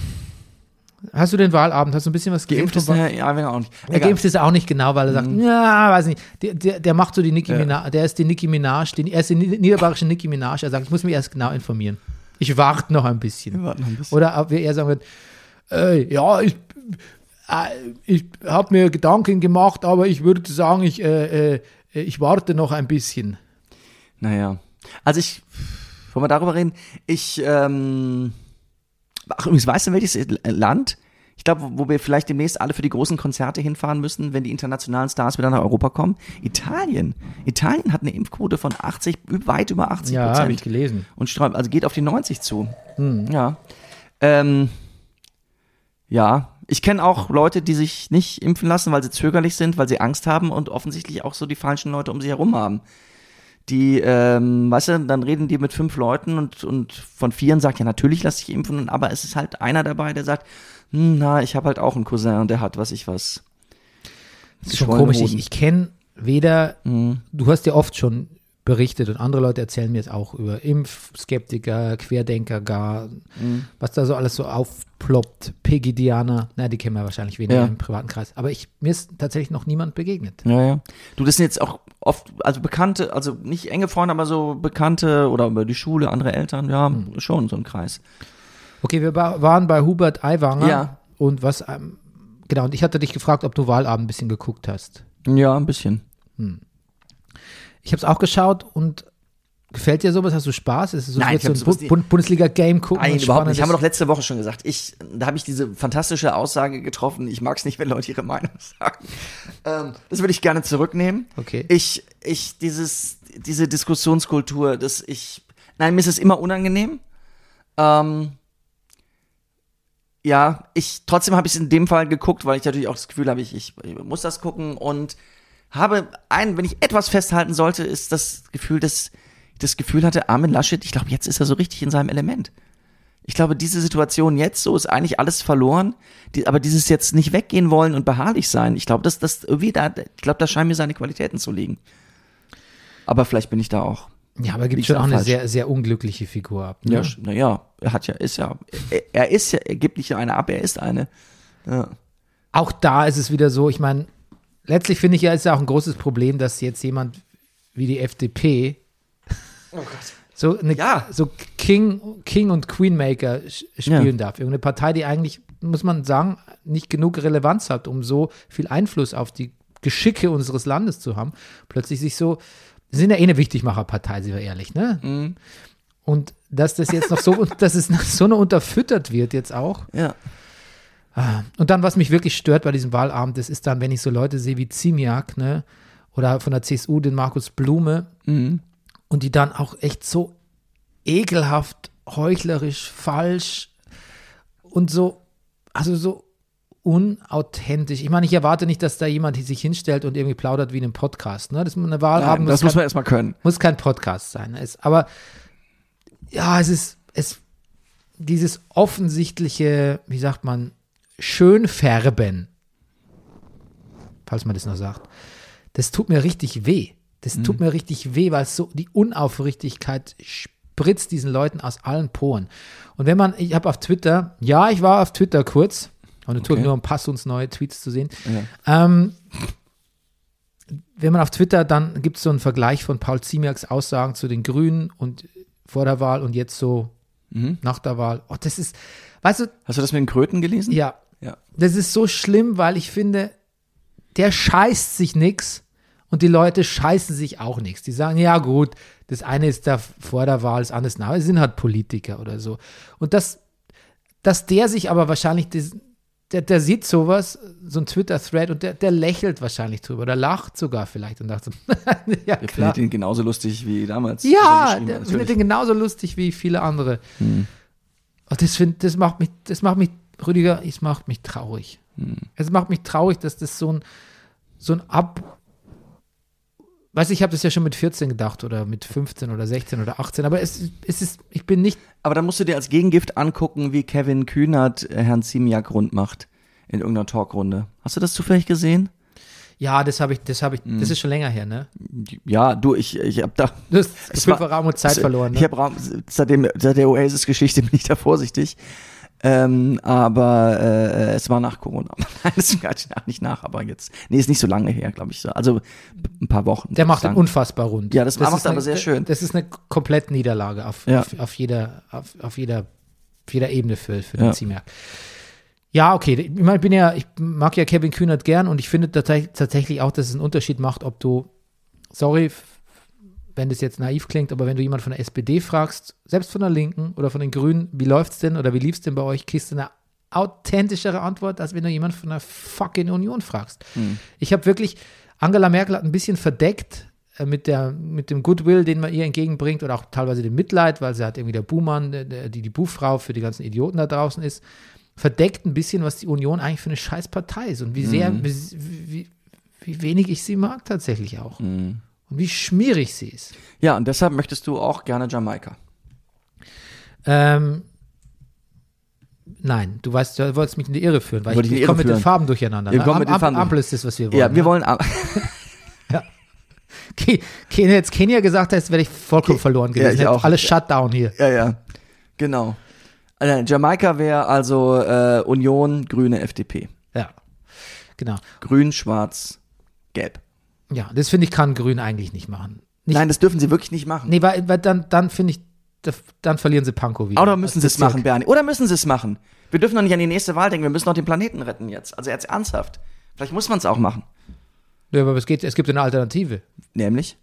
hast du den Wahlabend, hast du ein bisschen was gesehen? Geimpft ist der Aiwanger auch nicht. er geimpft ist er auch nicht genau, weil er sagt, Mhm. ja, weiß nicht. Der, der, der macht so die Nicki Ja. Minaj, der ist die Nicki Minaj, die, er ist die nieder- niederbayerische Nicki Minaj. Er sagt, ich muss mich erst genau informieren. Ich warte noch ein bisschen. Noch ein bisschen. Oder ob wir eher sagen würden, äh, ja, ich, äh, ich habe mir Gedanken gemacht, aber ich würde sagen, ich, äh, äh, ich warte noch ein bisschen. Naja. Also ich, wollen wir darüber reden? Ich, ähm, ach übrigens, weißt du, welches Land? Ich glaube, wo wir vielleicht demnächst alle für die großen Konzerte hinfahren müssen, wenn die internationalen Stars wieder nach Europa kommen. Italien. Italien hat eine Impfquote von 80, weit über 80 Ja, habe ich Prozent. gelesen. Und sträubt, also geht auf die 90 zu. Hm. Ja. Ähm, ja. Ich kenne auch Leute, die sich nicht impfen lassen, weil sie zögerlich sind, weil sie Angst haben und offensichtlich auch so die falschen Leute um sie herum haben. Die, ähm, weißt du, dann reden die mit fünf Leuten und, und von vieren sagt, ja, natürlich lass dich impfen, aber es ist halt einer dabei, der sagt, hm, na, ich habe halt auch einen Cousin und der hat was ich was. Das ist schon komisch. Ich, ich kenne weder, Mhm. du hast ja oft schon berichtet und andere Leute erzählen mir jetzt auch über Impfskeptiker, Querdenker gar, Mhm. was da so alles so aufploppt. Peggy-Diana, na, die kennen wir wahrscheinlich weniger Ja. im privaten Kreis. Aber ich, mir ist tatsächlich noch niemand begegnet. Ja, ja. Du, das sind jetzt auch oft, also Bekannte, also nicht enge Freunde, aber so Bekannte oder über die Schule, andere Eltern, ja, Hm. schon so ein Kreis. Okay, wir waren bei Hubert Aiwanger. Ja. Und was, ähm, genau, und ich hatte dich gefragt, ob du Wahlabend ein bisschen geguckt hast. Ja, ein bisschen. Ich habe es auch geschaut und gefällt dir sowas? Hast du Spaß? Ist es so, Nein, so ein Bu Bundesliga-Game gucken? Nein, überhaupt nicht. Haben wir doch letzte Woche schon gesagt. Ich, da habe ich diese fantastische Aussage getroffen. Ich mag es nicht, wenn Leute ihre Meinung sagen. Ähm, das würde ich gerne zurücknehmen. Okay. Ich, ich, dieses, diese Diskussionskultur, dass ich, nein, mir ist es immer unangenehm. Ähm, ja, ich, trotzdem habe ich es in dem Fall geguckt, weil ich natürlich auch das Gefühl habe, ich, ich, ich muss das gucken und habe ein, wenn ich etwas festhalten sollte, ist das Gefühl, dass ich das Gefühl hatte, Armin Laschet, ich glaube, jetzt ist er so richtig in seinem Element. Ich glaube, diese Situation jetzt so ist eigentlich alles verloren, die, aber dieses jetzt nicht weggehen wollen und beharrlich sein, ich glaube, dass das irgendwie da, ich glaube, da scheinen mir seine Qualitäten zu liegen. Aber vielleicht bin ich da auch. Ja, aber er gibt schon auch auch eine sehr, sehr unglückliche Figur ab. Ne? Ja, naja, er hat ja, ist ja, er, er ist ja, er gibt nicht nur eine ab, er ist eine. Ja. Auch da ist es wieder so, ich meine, letztlich finde ich ja, ist ja auch ein großes Problem, dass jetzt jemand wie die FDP so, eine, Oh Ja. so King, King und Queenmaker spielen darf. Irgendeine Partei, die eigentlich, muss man sagen, nicht genug Relevanz hat, um so viel Einfluss auf die Geschicke unseres Landes zu haben, plötzlich sich so, sind ja eh eine Wichtigmacherpartei, sind wir ehrlich, ne? Mhm. Und dass das jetzt noch so, dass es noch so eine unterfüttert wird jetzt auch, ja. Und dann, was mich wirklich stört bei diesem Wahlabend, das ist dann, wenn ich so Leute sehe wie Ziemiak, ne, oder von der CSU den Markus Blume, Mhm. und die dann auch echt so ekelhaft, heuchlerisch, falsch und so, also so unauthentisch. Ich meine, ich erwarte nicht, dass da jemand sich hinstellt und irgendwie plaudert wie in einem Podcast, ne, das ist eine Nein, das muss muss kein- man erstmal können. muss kein Podcast sein. Es, aber ja, es ist, es, dieses offensichtliche, wie sagt man, Schönfärben, falls man das noch sagt, das tut mir richtig weh. Das tut mir richtig weh, weil so die Unaufrichtigkeit spritzt diesen Leuten aus allen Poren. Und wenn man, ich habe auf Twitter, ja, ich war auf Twitter kurz, und natürlich Okay. nur um Pass uns neue Tweets zu sehen. Ähm, wenn man auf Twitter, dann gibt es so einen Vergleich von Paul Ziemiaks Aussagen zu den Grünen und vor der Wahl und jetzt so Mhm. nach der Wahl. Oh, das ist, weißt du, Hast du das mit den Kröten gelesen? ja, Ja. das ist so schlimm, weil ich finde, der scheißt sich nix und die Leute scheißen sich auch nichts. Die sagen, ja gut, das eine ist da vor der Wahl, das andere ist nach. Es sind halt Politiker oder so. Und das, dass der sich aber wahrscheinlich, das, der, der sieht sowas, so ein Twitter-Thread und der, der lächelt wahrscheinlich drüber oder lacht sogar vielleicht und dachte, ja Der klar. findet ihn genauso lustig wie damals. als Ja, geschrieben der findet den genauso lustig wie viele andere. Und das, find, das macht mich, das macht mich, Rüdiger, es macht mich traurig. Es macht mich traurig, dass das so ein, so ein Ab. Weißt du, ich habe das ja schon mit 14 gedacht oder mit 15 oder 16 oder 18, aber es, es ist, ich bin nicht, Aber dann musst du dir als Gegengift angucken, wie Kevin Kühnert äh, Herrn Ziemiak rund macht in irgendeiner Talkrunde. Hast du das zufällig gesehen? ja, das habe ich, das habe ich, das ist schon länger her, ne? Ja, du, ich, ich hab da. Du hast war- Raum und Zeit verloren, Ich ne? habe Raum, seitdem, seit der Oasis-Geschichte bin ich da vorsichtig. Ähm, aber äh, es war nach Corona. Nein, es ist gar nicht nach, aber jetzt. Nee, ist nicht so lange her, glaube ich. So. Also ein paar Wochen. Der macht Lang. unfassbar rund. Ja, das macht ist er eine, aber sehr schön. Das ist eine komplette Niederlage auf, Ja. auf, auf, jeder, auf, auf, jeder, auf jeder Ebene für, für Ja. den Ziemiak. Ja, okay. Ich, meine, ich bin ja, ich mag ja Kevin Kühnert gern und ich finde tatsächlich, auch, dass es einen Unterschied macht, ob du, sorry, wenn das jetzt naiv klingt, aber wenn du jemand von der SPD fragst, selbst von der Linken oder von den Grünen, wie läuft's denn oder wie lief's denn bei euch, kriegst du eine authentischere Antwort, als wenn du jemand von der fucking Union fragst. Ich habe wirklich, Angela Merkel hat ein bisschen verdeckt äh, mit, der, mit dem Goodwill, den man ihr entgegenbringt oder auch teilweise dem Mitleid, weil sie hat irgendwie der Buhmann, der- die die Buhfrau für die ganzen Idioten da draußen ist, verdeckt ein bisschen, was die Union eigentlich für eine Scheißpartei ist und wie sehr, wie, wie, wie wenig ich sie mag tatsächlich auch. Und wie schmierig sie ist. Ja, und deshalb möchtest du auch gerne Jamaika. Ähm, nein, du weißt, du wolltest mich in die Irre führen, weil Wollte ich, ich ich komme mit den. Farben durcheinander. Wir ne? kommen mit den Farben Ampel ist das, was wir wollen. Ja, wir ne? wollen. ab- Ja. Ke- Kenia, jetzt Kenia gesagt hast, wäre ich vollkommen Ke- verloren Ja, gewesen. ich Hätte auch. Alles Shutdown hier. Ja, ja. Genau. Äh, Jamaika wäre also äh, Union, Grüne, FDP. Ja. Genau. Grün, Schwarz, Gelb. Ja, das finde ich, kann Grün eigentlich nicht machen. Nicht, Nein, das dürfen sie wirklich nicht machen. Nee, weil, weil dann, dann finde ich, da- dann verlieren sie Pankow wieder. Oder müssen sie es machen, Bernie? Oder müssen sie es machen? Wir dürfen doch nicht an die nächste Wahl denken, wir müssen doch den Planeten retten jetzt. Also jetzt ernsthaft. Vielleicht muss man es auch machen. Ja, aber es, geht, es gibt eine Alternative. Nämlich?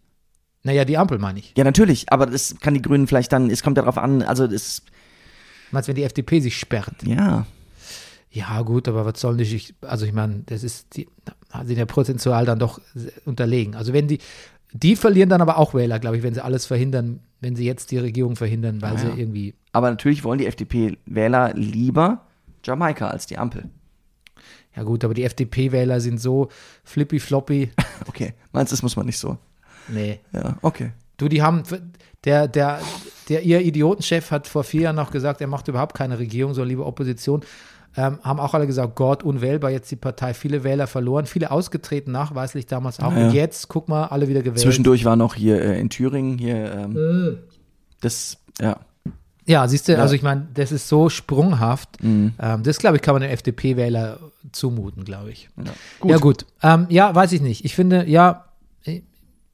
Naja, die Ampel meine ich. Ja, natürlich, aber das kann die Grünen vielleicht dann, es kommt darauf an, also das, Meinst du, wenn die FDP sich sperrt? ja. Ja, gut, aber was soll nicht, also ich meine, das ist, die sind ja prozentual dann doch unterlegen. Also wenn die, die verlieren dann aber auch Wähler, glaube ich, wenn sie alles verhindern, wenn sie jetzt die Regierung verhindern, weil Ah, sie irgendwie, Aber natürlich wollen die FDP-Wähler lieber Jamaika als die Ampel. ja gut, aber die FDP-Wähler sind so flippy floppy. Okay, meinst du, das muss man nicht so? Nee. Ja, okay. Du, die haben, der, der, der, ihr Idiotenchef hat vor vier Jahren noch gesagt, er macht überhaupt keine Regierung, sondern lieber Opposition. Ähm, haben auch alle gesagt, Gott, unwählbar, jetzt die Partei, viele Wähler verloren, viele ausgetreten, nachweislich damals auch. Ja. Und jetzt, guck mal, alle wieder gewählt. Zwischendurch war noch hier äh, in Thüringen hier, ähm, das, ja. Ja, siehst du, Ja. also ich meine, das ist so sprunghaft. Mhm. Ähm, das, glaube ich, kann man den FDP-Wähler zumuten, glaube ich. ja. Ja, gut. Ähm, ja, weiß ich nicht. Ich finde, ja,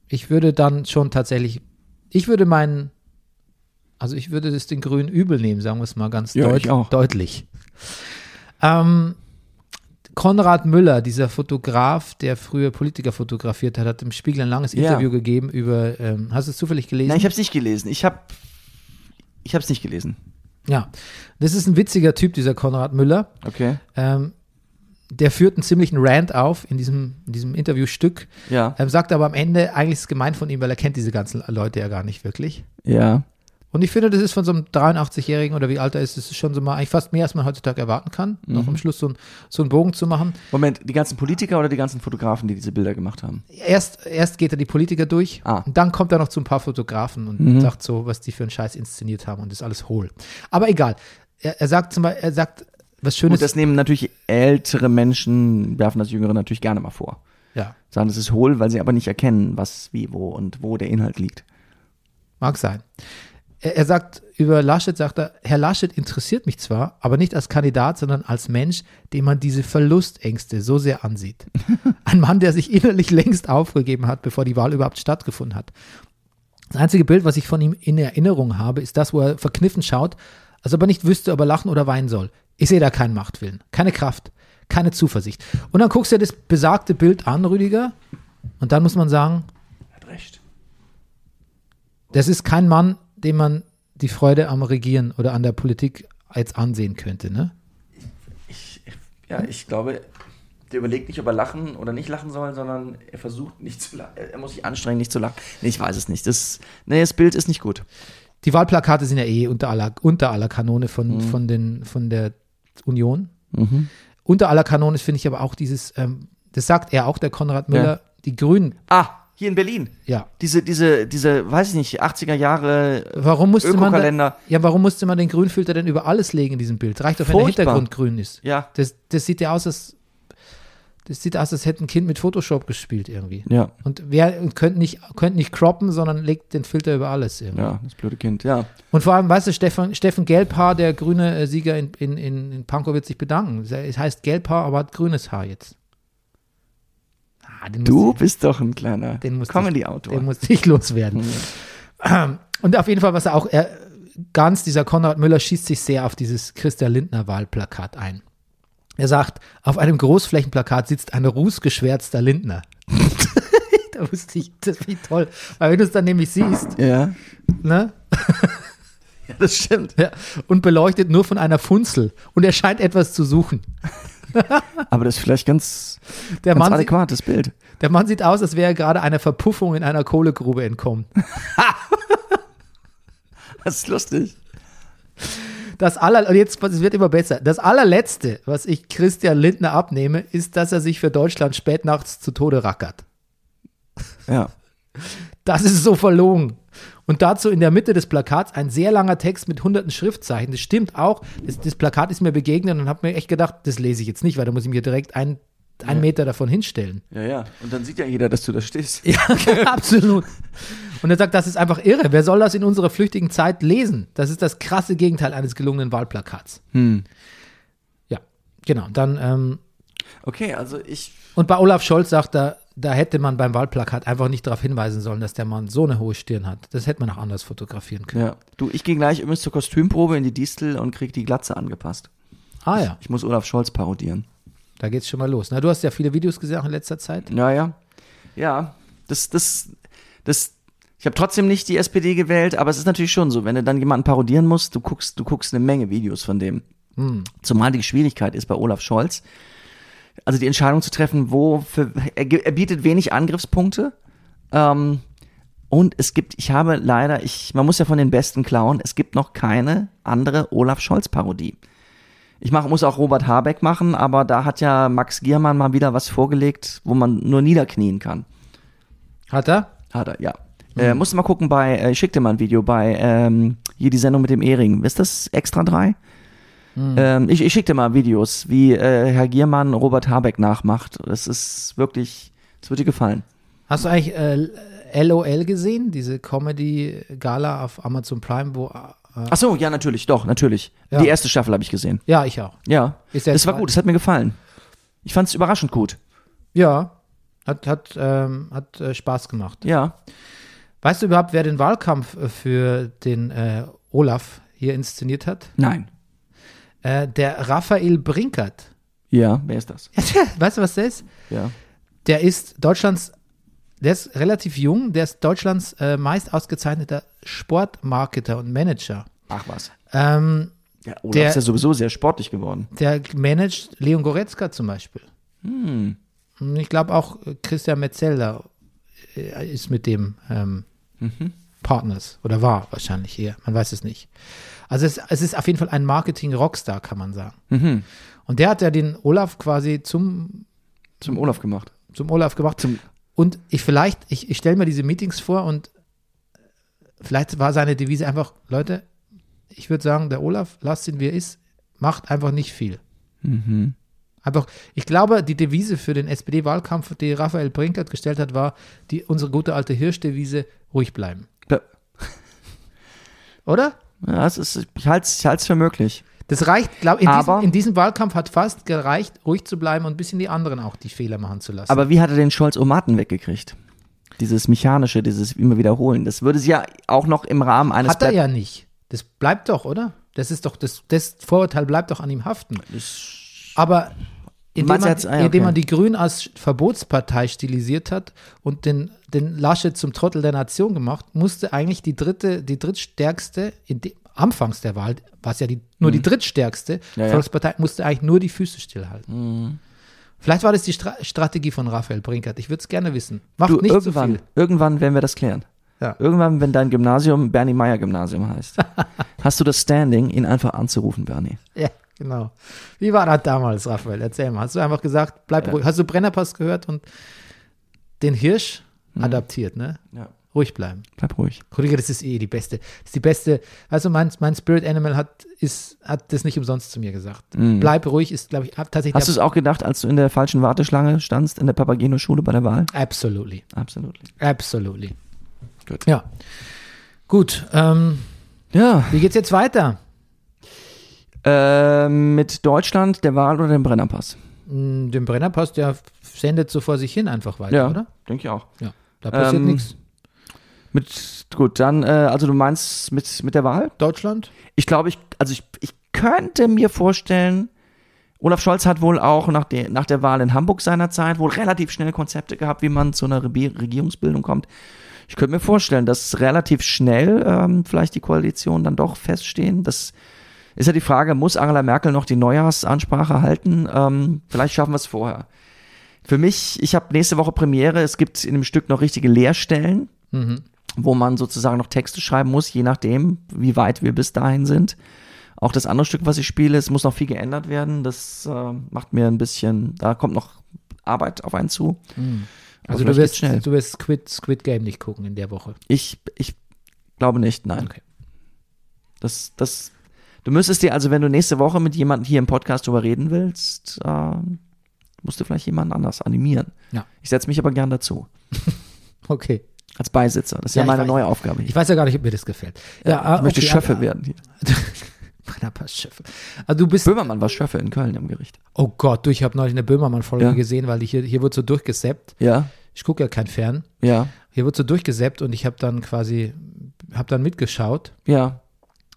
ich- würde dann schon tatsächlich, ich würde meinen, also ich würde das den Grünen übel nehmen, sagen wir es mal ganz Ja, deut ich auch. deutlich. Ähm, Konrad Müller, dieser Fotograf, der früher Politiker fotografiert hat, hat im Spiegel ein langes Ja. Interview gegeben über, ähm, hast du es zufällig gelesen? Nein, ich habe es nicht gelesen. Ich habe ich habe es nicht gelesen. ja, das ist ein witziger Typ, dieser Konrad Müller. Okay. Ähm, der führt einen ziemlichen Rant auf in diesem, in diesem Interviewstück, Ja. ähm, sagt aber am Ende, eigentlich ist es gemeint von ihm, weil er kennt diese ganzen Leute ja gar nicht wirklich. Ja. Und ich finde, das ist von so einem 83-Jährigen oder wie alt er ist, das ist schon so mal eigentlich fast mehr, als man heutzutage erwarten kann, noch am Schluss so, ein, so einen Bogen zu machen. Moment, die ganzen Politiker oder die ganzen Fotografen, die diese Bilder gemacht haben? Erst, erst geht er die Politiker durch Ah. und dann kommt er noch zu ein paar Fotografen und Mhm. sagt so, was die für einen Scheiß inszeniert haben und das ist alles hohl. Aber egal. Er, er sagt zum Beispiel, er sagt was Schönes. Gut, das nehmen natürlich ältere Menschen, werfen das Jüngere natürlich gerne mal vor. ja, Sagen, das ist hohl, weil sie aber nicht erkennen, was, wie, wo und wo der Inhalt liegt. Mag sein. Er, er sagt über Laschet, sagt er, Herr Laschet interessiert mich zwar, aber nicht als Kandidat, sondern als Mensch, dem man diese Verlustängste so sehr ansieht. Ein Mann, der sich innerlich längst aufgegeben hat, bevor die Wahl überhaupt stattgefunden hat. Das einzige Bild, was ich von ihm in Erinnerung habe, ist das, wo er verkniffen schaut, als ob er nicht wüsste, ob er lachen oder weinen soll. Ich sehe da keinen Machtwillen, keine Kraft, keine Zuversicht. Und dann guckst du dir das besagte Bild an, Rüdiger, und dann muss man sagen, Hat recht. das ist kein Mann, dem man die Freude am Regieren oder an der Politik jetzt ansehen könnte, ne? Ich, ja, ich glaube, der überlegt nicht, ob er lachen oder nicht lachen soll, sondern er versucht nicht zu lachen. Er muss sich anstrengen, nicht zu lachen. Nee, ich weiß es nicht. Das, nee, das Bild ist nicht gut. Die Wahlplakate sind ja eh unter aller, unter aller Kanone von, von, den, von der Union. Unter aller Kanone finde ich aber auch dieses, ähm, das sagt er auch, der Konrad Müller, die Grünen, Ah, hier in Berlin. ja. Diese, diese, diese, weiß ich nicht, 80er Jahre Warum musste man da, Ökokalender. ja, warum musste man den Grünfilter denn über alles legen in diesem Bild? Reicht doch, wenn der. Hintergrund grün ist. Ja. Das, das sieht ja aus, als das sieht aus, als hätte ein Kind mit Photoshop gespielt irgendwie. Ja. Und wer könnte nicht, könnte nicht croppen, sondern legt den Filter über alles irgendwie. Ja, das blöde Kind, ja. Und vor allem, weißt du, Steffen, Steffen Gelbhaar, der grüne äh, Sieger in, in, in, in Pankow, wird sich bedanken. Es heißt Gelbhaar, aber hat grünes Haar jetzt. Ah, den Du muss bist doch ein kleiner Den ich- Comedy-Autor. Der muss nicht loswerden. Ähm, Und auf jeden Fall, was er auch, er, ganz dieser Konrad Müller schießt sich sehr auf dieses Christian Lindner Wahlplakat ein. Er sagt, auf einem Großflächenplakat sitzt ein rußgeschwärzter Lindner. da wusste ich, das ich toll. Weil wenn du es dann nämlich siehst, Ja. ne, ja, das stimmt. ja, und beleuchtet nur von einer Funzel und er scheint etwas zu suchen. Aber das ist vielleicht ganz, Der ganz Mann, sieht, adäquates Bild. der Mann sieht aus, als wäre er gerade einer Verpuffung in einer Kohlegrube entkommen. Das ist lustig. Das aller, und jetzt, es wird immer besser. Das allerletzte, was ich Christian Lindner abnehme, ist, dass er sich für Deutschland spätnachts zu Tode rackert. Ja. Das ist so verlogen. Und dazu in der Mitte des Plakats ein sehr langer Text mit hunderten Schriftzeichen. Das stimmt auch. Das, das Plakat ist mir begegnet und habe mir echt gedacht, das lese ich jetzt nicht, weil da muss ich mir direkt ein einen Meter davon hinstellen. Ja, ja. Und dann sieht ja jeder, dass du da stehst. Ja, absolut. Und er sagt, das ist einfach irre. Wer soll das in unserer flüchtigen Zeit lesen? Das ist das krasse Gegenteil eines gelungenen Wahlplakats. Hm. Ja, genau. Dann, ähm, Okay, also ich. und bei Olaf Scholz sagt er, da hätte man beim Wahlplakat einfach nicht darauf hinweisen sollen, dass der Mann so eine hohe Stirn hat. Das hätte man auch anders fotografieren können. Ja. Du, ich gehe gleich übrigens zur Kostümprobe in die Distel und krieg die Glatze angepasst. Ah ja, Ich muss Olaf Scholz parodieren. da geht's schon mal los. Na, du hast ja viele Videos gesehen auch in letzter Zeit. Ja, ja. Ja, das, das, das. Ich habe trotzdem nicht die SPD gewählt, aber es ist natürlich schon so, wenn du dann jemanden parodieren musst, du guckst, du guckst eine Menge Videos von dem. Hm. Zumal die Schwierigkeit ist bei Olaf Scholz, also die Entscheidung zu treffen, wo für, er, er bietet wenig Angriffspunkte. Ähm, und es gibt, ich habe leider, ich, man muss ja von den Besten klauen, es gibt noch keine andere Olaf Scholz-Parodie. Ich mach, muss auch Robert Habeck machen, aber da hat ja Max Giermann mal wieder was vorgelegt, wo man nur niederknien kann. Hat er? Hat er, ja. Äh, musst du mal gucken bei, äh, ich schick dir mal ein Video bei ähm, hier die Sendung mit dem Ehring. Ist das Extra 3? Ähm, ich, ich schick dir mal Videos, wie äh, Herr Giermann Robert Habeck nachmacht. Das ist wirklich, das wird dir gefallen. Hast du eigentlich äh, LOL gesehen? Diese Comedy-Gala auf Amazon Prime, wo. Äh, Ach so, ja, natürlich, doch, natürlich. Ja. Die erste Staffel habe ich gesehen. ja, ich auch. Ja, Ist das war gut, das hat mir gefallen. Ich fand es überraschend gut. Ja, hat, hat, ähm, hat äh, Spaß gemacht. Ja. Weißt du überhaupt, wer den Wahlkampf äh, für den äh, Olaf hier inszeniert hat? Nein. Äh, der Raphael Brinkert. Ja, wer ist das? weißt du, was der ist? Ja. Der ist Deutschlands, der ist relativ jung, der ist Deutschlands äh, meist ausgezeichneter Sportmarketer und Manager. Ach was. Ähm, Ja, Olaf Der- ist ja sowieso sehr sportlich geworden. der managt Leon Goretzka zum Beispiel. Hm. Ich glaube auch äh, Christian Metzelder äh, ist mit dem ähm, Mhm. Partners oder war wahrscheinlich eher, man weiß es nicht. Also es, es ist auf jeden Fall ein Marketing-Rockstar, kann man sagen. Mhm. Und der hat ja den Olaf quasi zum, Zum Olaf gemacht. zum Olaf gemacht. Zum- und ich vielleicht, ich, ich stelle mir diese Meetings vor und vielleicht war seine Devise einfach, Leute, ich würde sagen, der Olaf, lasst ihn wie er ist, macht einfach nicht viel. Mhm. Einfach, ich glaube, die Devise für den SPD-Wahlkampf, die Raphael Brinkert gestellt hat, war die, unsere gute alte Hirsch-Devise, ruhig bleiben. Ja. Oder? Ja, es ist, ich halte es ich halt's für möglich. Das reicht, glaube in, diesem- Aber- in diesem Wahlkampf hat fast gereicht, ruhig zu bleiben und ein bisschen die anderen auch die Fehler machen zu lassen. Aber wie hat er den Scholz-Omaten weggekriegt? Dieses mechanische, dieses immer wiederholen. Das würde sie ja auch noch im Rahmen eines hat er Blatt- ja nicht. Das bleibt doch, oder? Das ist doch, das, das Vorurteil bleibt doch an ihm haften. Aber indem, man, ah indem man die Grünen als Verbotspartei stilisiert hat und den, den Laschet zum Trottel der Nation gemacht, musste eigentlich die dritte, die drittstärkste, in de, anfangs der Wahl, war es ja die, nur die drittstärkste Mhm. Ja. Volkspartei, musste eigentlich nur die Füße stillhalten. Vielleicht war das die Stra Strategie von Raphael Brinkert. Ich würde es gerne wissen. Macht Du, nicht so irgendwann, viel. irgendwann werden wir das klären. Ja. Irgendwann, wenn dein Gymnasium Bernie Meyer Gymnasium heißt, hast du das Standing, ihn einfach anzurufen, Bernie. Ja, genau. Wie war das damals, Raphael? Erzähl mal. Hast du einfach gesagt, bleib ruhig. Hast du Brennerpass gehört und den Hirsch adaptiert, ne? Ja. Ruhig bleiben. Bleib ruhig. Kollege, das ist eh die beste. Das ist die beste. Also mein, mein Spirit Animal hat, ist, hat das nicht umsonst zu mir gesagt. Bleib ruhig ist, glaube ich, tatsächlich. Hast du es auch gedacht, als du in der falschen Warteschlange standst in der Papageno-Schule bei der Wahl? Absolutely. Absolut. Absolutely. Gut. Ja. Gut. Ähm, Ja. wie geht's jetzt weiter? Äh, mit Deutschland, der Wahl oder dem Brennerpass? Hm, Den Brennerpass, der sendet so vor sich hin einfach weiter, oder? denke ich auch. Ja. Da passiert Ähm, nichts. Mit, gut, dann, äh, also du meinst mit, mit der Wahl? Deutschland? Ich glaube, ich, also ich, ich könnte mir vorstellen, Olaf Scholz hat wohl auch nach der, nach der Wahl in Hamburg seinerzeit wohl relativ schnell Konzepte gehabt, wie man zu einer Regierungsbildung kommt. Ich könnte mir vorstellen, dass relativ schnell ähm, vielleicht die Koalition dann doch feststehen. Das ist ja die Frage, muss Angela Merkel noch die Neujahrsansprache halten? Ähm, vielleicht schaffen wir es vorher. Für mich, ich habe nächste Woche Premiere, es gibt in dem Stück noch richtige Leerstellen Mhm. wo man sozusagen noch Texte schreiben muss, je nachdem, wie weit wir bis dahin sind. Auch das andere Stück, was ich spiele, es muss noch viel geändert werden. Das äh, macht mir ein bisschen, da kommt noch Arbeit auf einen zu. Aber Also du wirst, schnell. du wirst Squid, Squid Game nicht gucken in der Woche. Ich, ich glaube nicht, nein. Okay. Das, das, du müsstest dir also, wenn du nächste Woche mit jemandem hier im Podcast drüber reden willst, äh, Musste vielleicht jemand anders animieren. Ja. Ich setze mich aber gern dazu. Okay. Als Beisitzer. Das ist Ja, ja, meine weiß- neue Aufgabe hier. Ich weiß ja gar nicht, ob mir das gefällt. Ja, ah, ich möchte okay, Schöffe ah, werden hier. Brennerpass Schöffe. Also du bist, Böhmermann war Schöffe in Köln im Gericht. oh Gott, du, ich habe neulich eine Böhmermann-Folge Ja. gesehen, weil ich hier, hier wird so durchgesappt. Ja, Ich gucke ja kein Fern. ja, Hier wird so durchgesappt und ich habe dann quasi, habe dann mitgeschaut ja.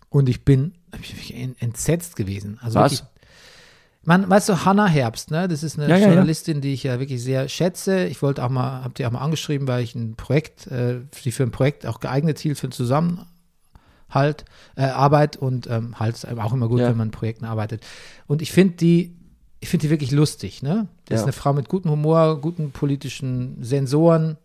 und ich bin entsetzt gewesen. Also Was? Wirklich, man, weißt du, Hannah Herbst, ne? Das ist eine Ja, ja, ja. Journalistin, die ich ja wirklich sehr schätze. Ich wollte auch mal, hab die auch mal angeschrieben, weil ich ein Projekt, äh, die für ein Projekt auch geeignet hielt für einen Zusammenhalt, äh, Arbeit und ähm, halt ist auch immer gut, Ja. wenn man an Projekten arbeitet. Und ich finde die, ich finde die wirklich lustig, ne? Das ist Ja. eine Frau mit gutem Humor, guten politischen Sensoren.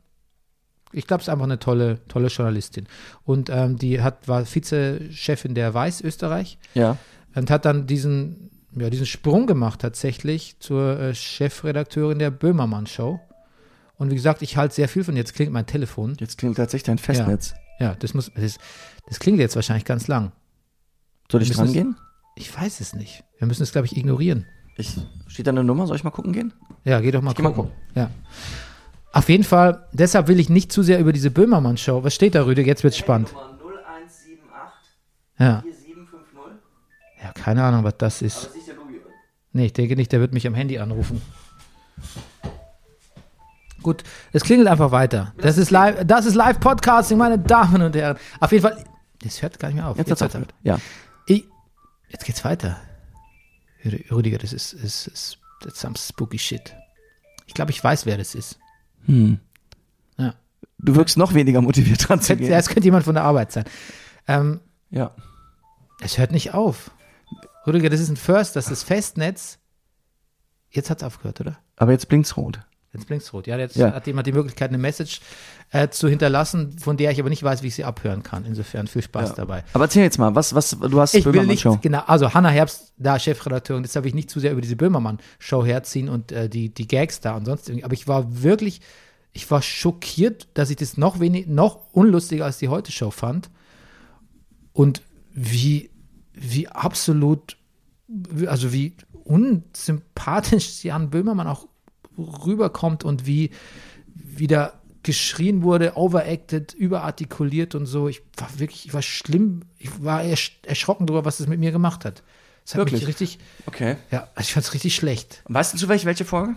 Ich glaube, es ist einfach eine tolle, tolle Journalistin. Und ähm, die hat, war Vizechefin der Weiß Österreich Ja. und hat dann diesen, ja, diesen Sprung gemacht tatsächlich zur äh, Chefredakteurin der Böhmermann Show. Und wie gesagt, ich halte sehr viel von jetzt klingt mein Telefon. Jetzt klingt tatsächlich dein Festnetz. Ja, das muss, das, das klingt jetzt wahrscheinlich ganz lang. Soll ich dran gehen? Ich weiß es nicht. Wir müssen es, glaube ich, ignorieren. Ich, steht da eine Nummer? Soll ich mal gucken gehen? Ja, geh doch mal geh mal gucken. Ja. Auf jeden Fall, deshalb will ich nicht zu sehr über diese Böhmermann Show. Was steht da, Rüde? Jetzt wird's spannend. 0178 Ja. 4750. Ja, keine Ahnung, was das ist. Das ist der Louis. Nee, ich denke nicht, der wird mich am Handy anrufen. Gut, es klingelt einfach weiter. Das ist live, das ist Live-Podcasting, meine Damen und Herren. Auf jeden Fall, das hört gar nicht mehr auf. Jetzt, hat's hört's aufgehört. Ja. Ich, jetzt geht's weiter. Rü- Rüdiger, das ist, ist, ist that's some spooky shit. Ich glaube, ich weiß, wer das ist. Hm. Ja. Du wirkst noch weniger motiviert dran zu Könnte, gehen. ja, es könnte jemand von der Arbeit sein. Ähm, Ja. es hört nicht auf. Rüdiger, das ist ein First, das ist Festnetz. Jetzt hat's aufgehört, oder? Aber jetzt blinkt's rot. Jetzt blinkt's rot. Ja, jetzt Ja. hat jemand die Möglichkeit, eine Message äh, zu hinterlassen, von der ich aber nicht weiß, wie ich sie abhören kann. Insofern viel Spaß Ja. dabei. Aber erzähl jetzt mal, was, was, du hast Ich will Böhmermann nicht, Show. genau, also Hannah Herbst, da Chefredakteurin, deshalb will ich nicht zu sehr über diese Böhmermann-Show herziehen und äh, die, die Gags da und sonst irgendwie. Aber ich war wirklich, ich war schockiert, dass ich das noch wenig, noch unlustiger als die Heute-Show fand. Und wie, wie absolut, also wie unsympathisch Jan Böhmermann auch rüberkommt und wie wieder geschrien wurde, overacted, überartikuliert und so. Ich war wirklich, ich war schlimm, ich war ersch erschrocken darüber, was das mit mir gemacht hat. Das hat Wirklich? mich richtig, Okay. ja, ich fand es richtig schlecht. Weißt du zufällig, welche Folge?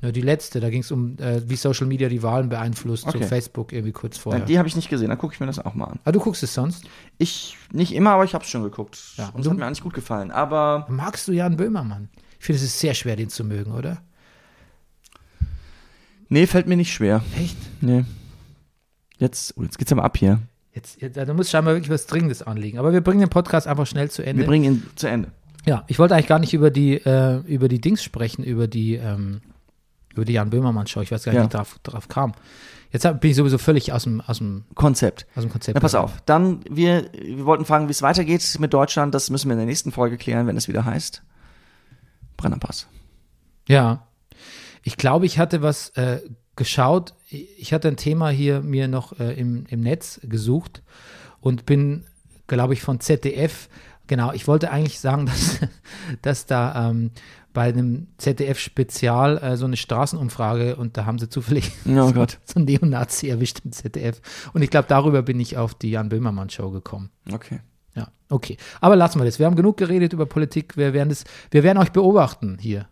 Ja, die letzte, da ging es um, äh, wie Social Media die Wahlen beeinflusst, so Okay. Facebook irgendwie kurz vorher. Nein, die habe ich nicht gesehen, dann gucke ich mir das auch mal an. ah, du guckst es sonst? Ich nicht immer, aber ich habe es schon geguckt. Ja, und es hat mir eigentlich gut gefallen. Aber Magst du Jan Böhmermann? Ich finde, es ist sehr schwer, den zu mögen, oder? Nee, fällt mir nicht schwer. Echt? Nee. Jetzt, oh, jetzt geht's aber ab hier. Jetzt, jetzt, da muss scheinbar wirklich was Dringendes anliegen. Aber wir bringen den Podcast einfach schnell zu Ende. Wir bringen ihn zu Ende. Ja, ich wollte eigentlich gar nicht über die, äh, über die Dings sprechen, über die, ähm, über die Jan Böhmermann-Show. Ich weiß gar nicht, Ja. wie ich drauf, drauf kam. Jetzt hab, bin ich sowieso völlig aus dem, aus dem, Konzept. aus dem Konzept. Na, pass auf. Dann, wir, wir wollten fragen, wie es weitergeht mit Deutschland. Das müssen wir in der nächsten Folge klären, wenn es wieder heißt. Brennerpass. Ja. Ich glaube, ich hatte was äh, geschaut. Ich hatte ein Thema hier mir noch äh, im, im Netz gesucht und bin, glaube ich, von ZDF. Genau, ich wollte eigentlich sagen, dass, dass da ähm, bei einem ZDF-Spezial äh, so eine Straßenumfrage und da haben sie zufällig Oh Gott. so einen Neonazi erwischt im ZDF. Und ich glaube, darüber bin ich auf die Jan Böhmermann-Show gekommen. Okay. Ja, okay. Aber lassen wir das. Wir haben genug geredet über Politik. Wir werden, das, wir werden euch beobachten hier.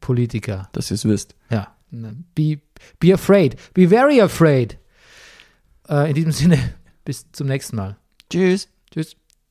Politiker. Dass ihr es wisst. Ja. Be, be afraid. Be very afraid. Äh, in diesem Sinne, bis zum nächsten Mal. Tschüss. Tschüss.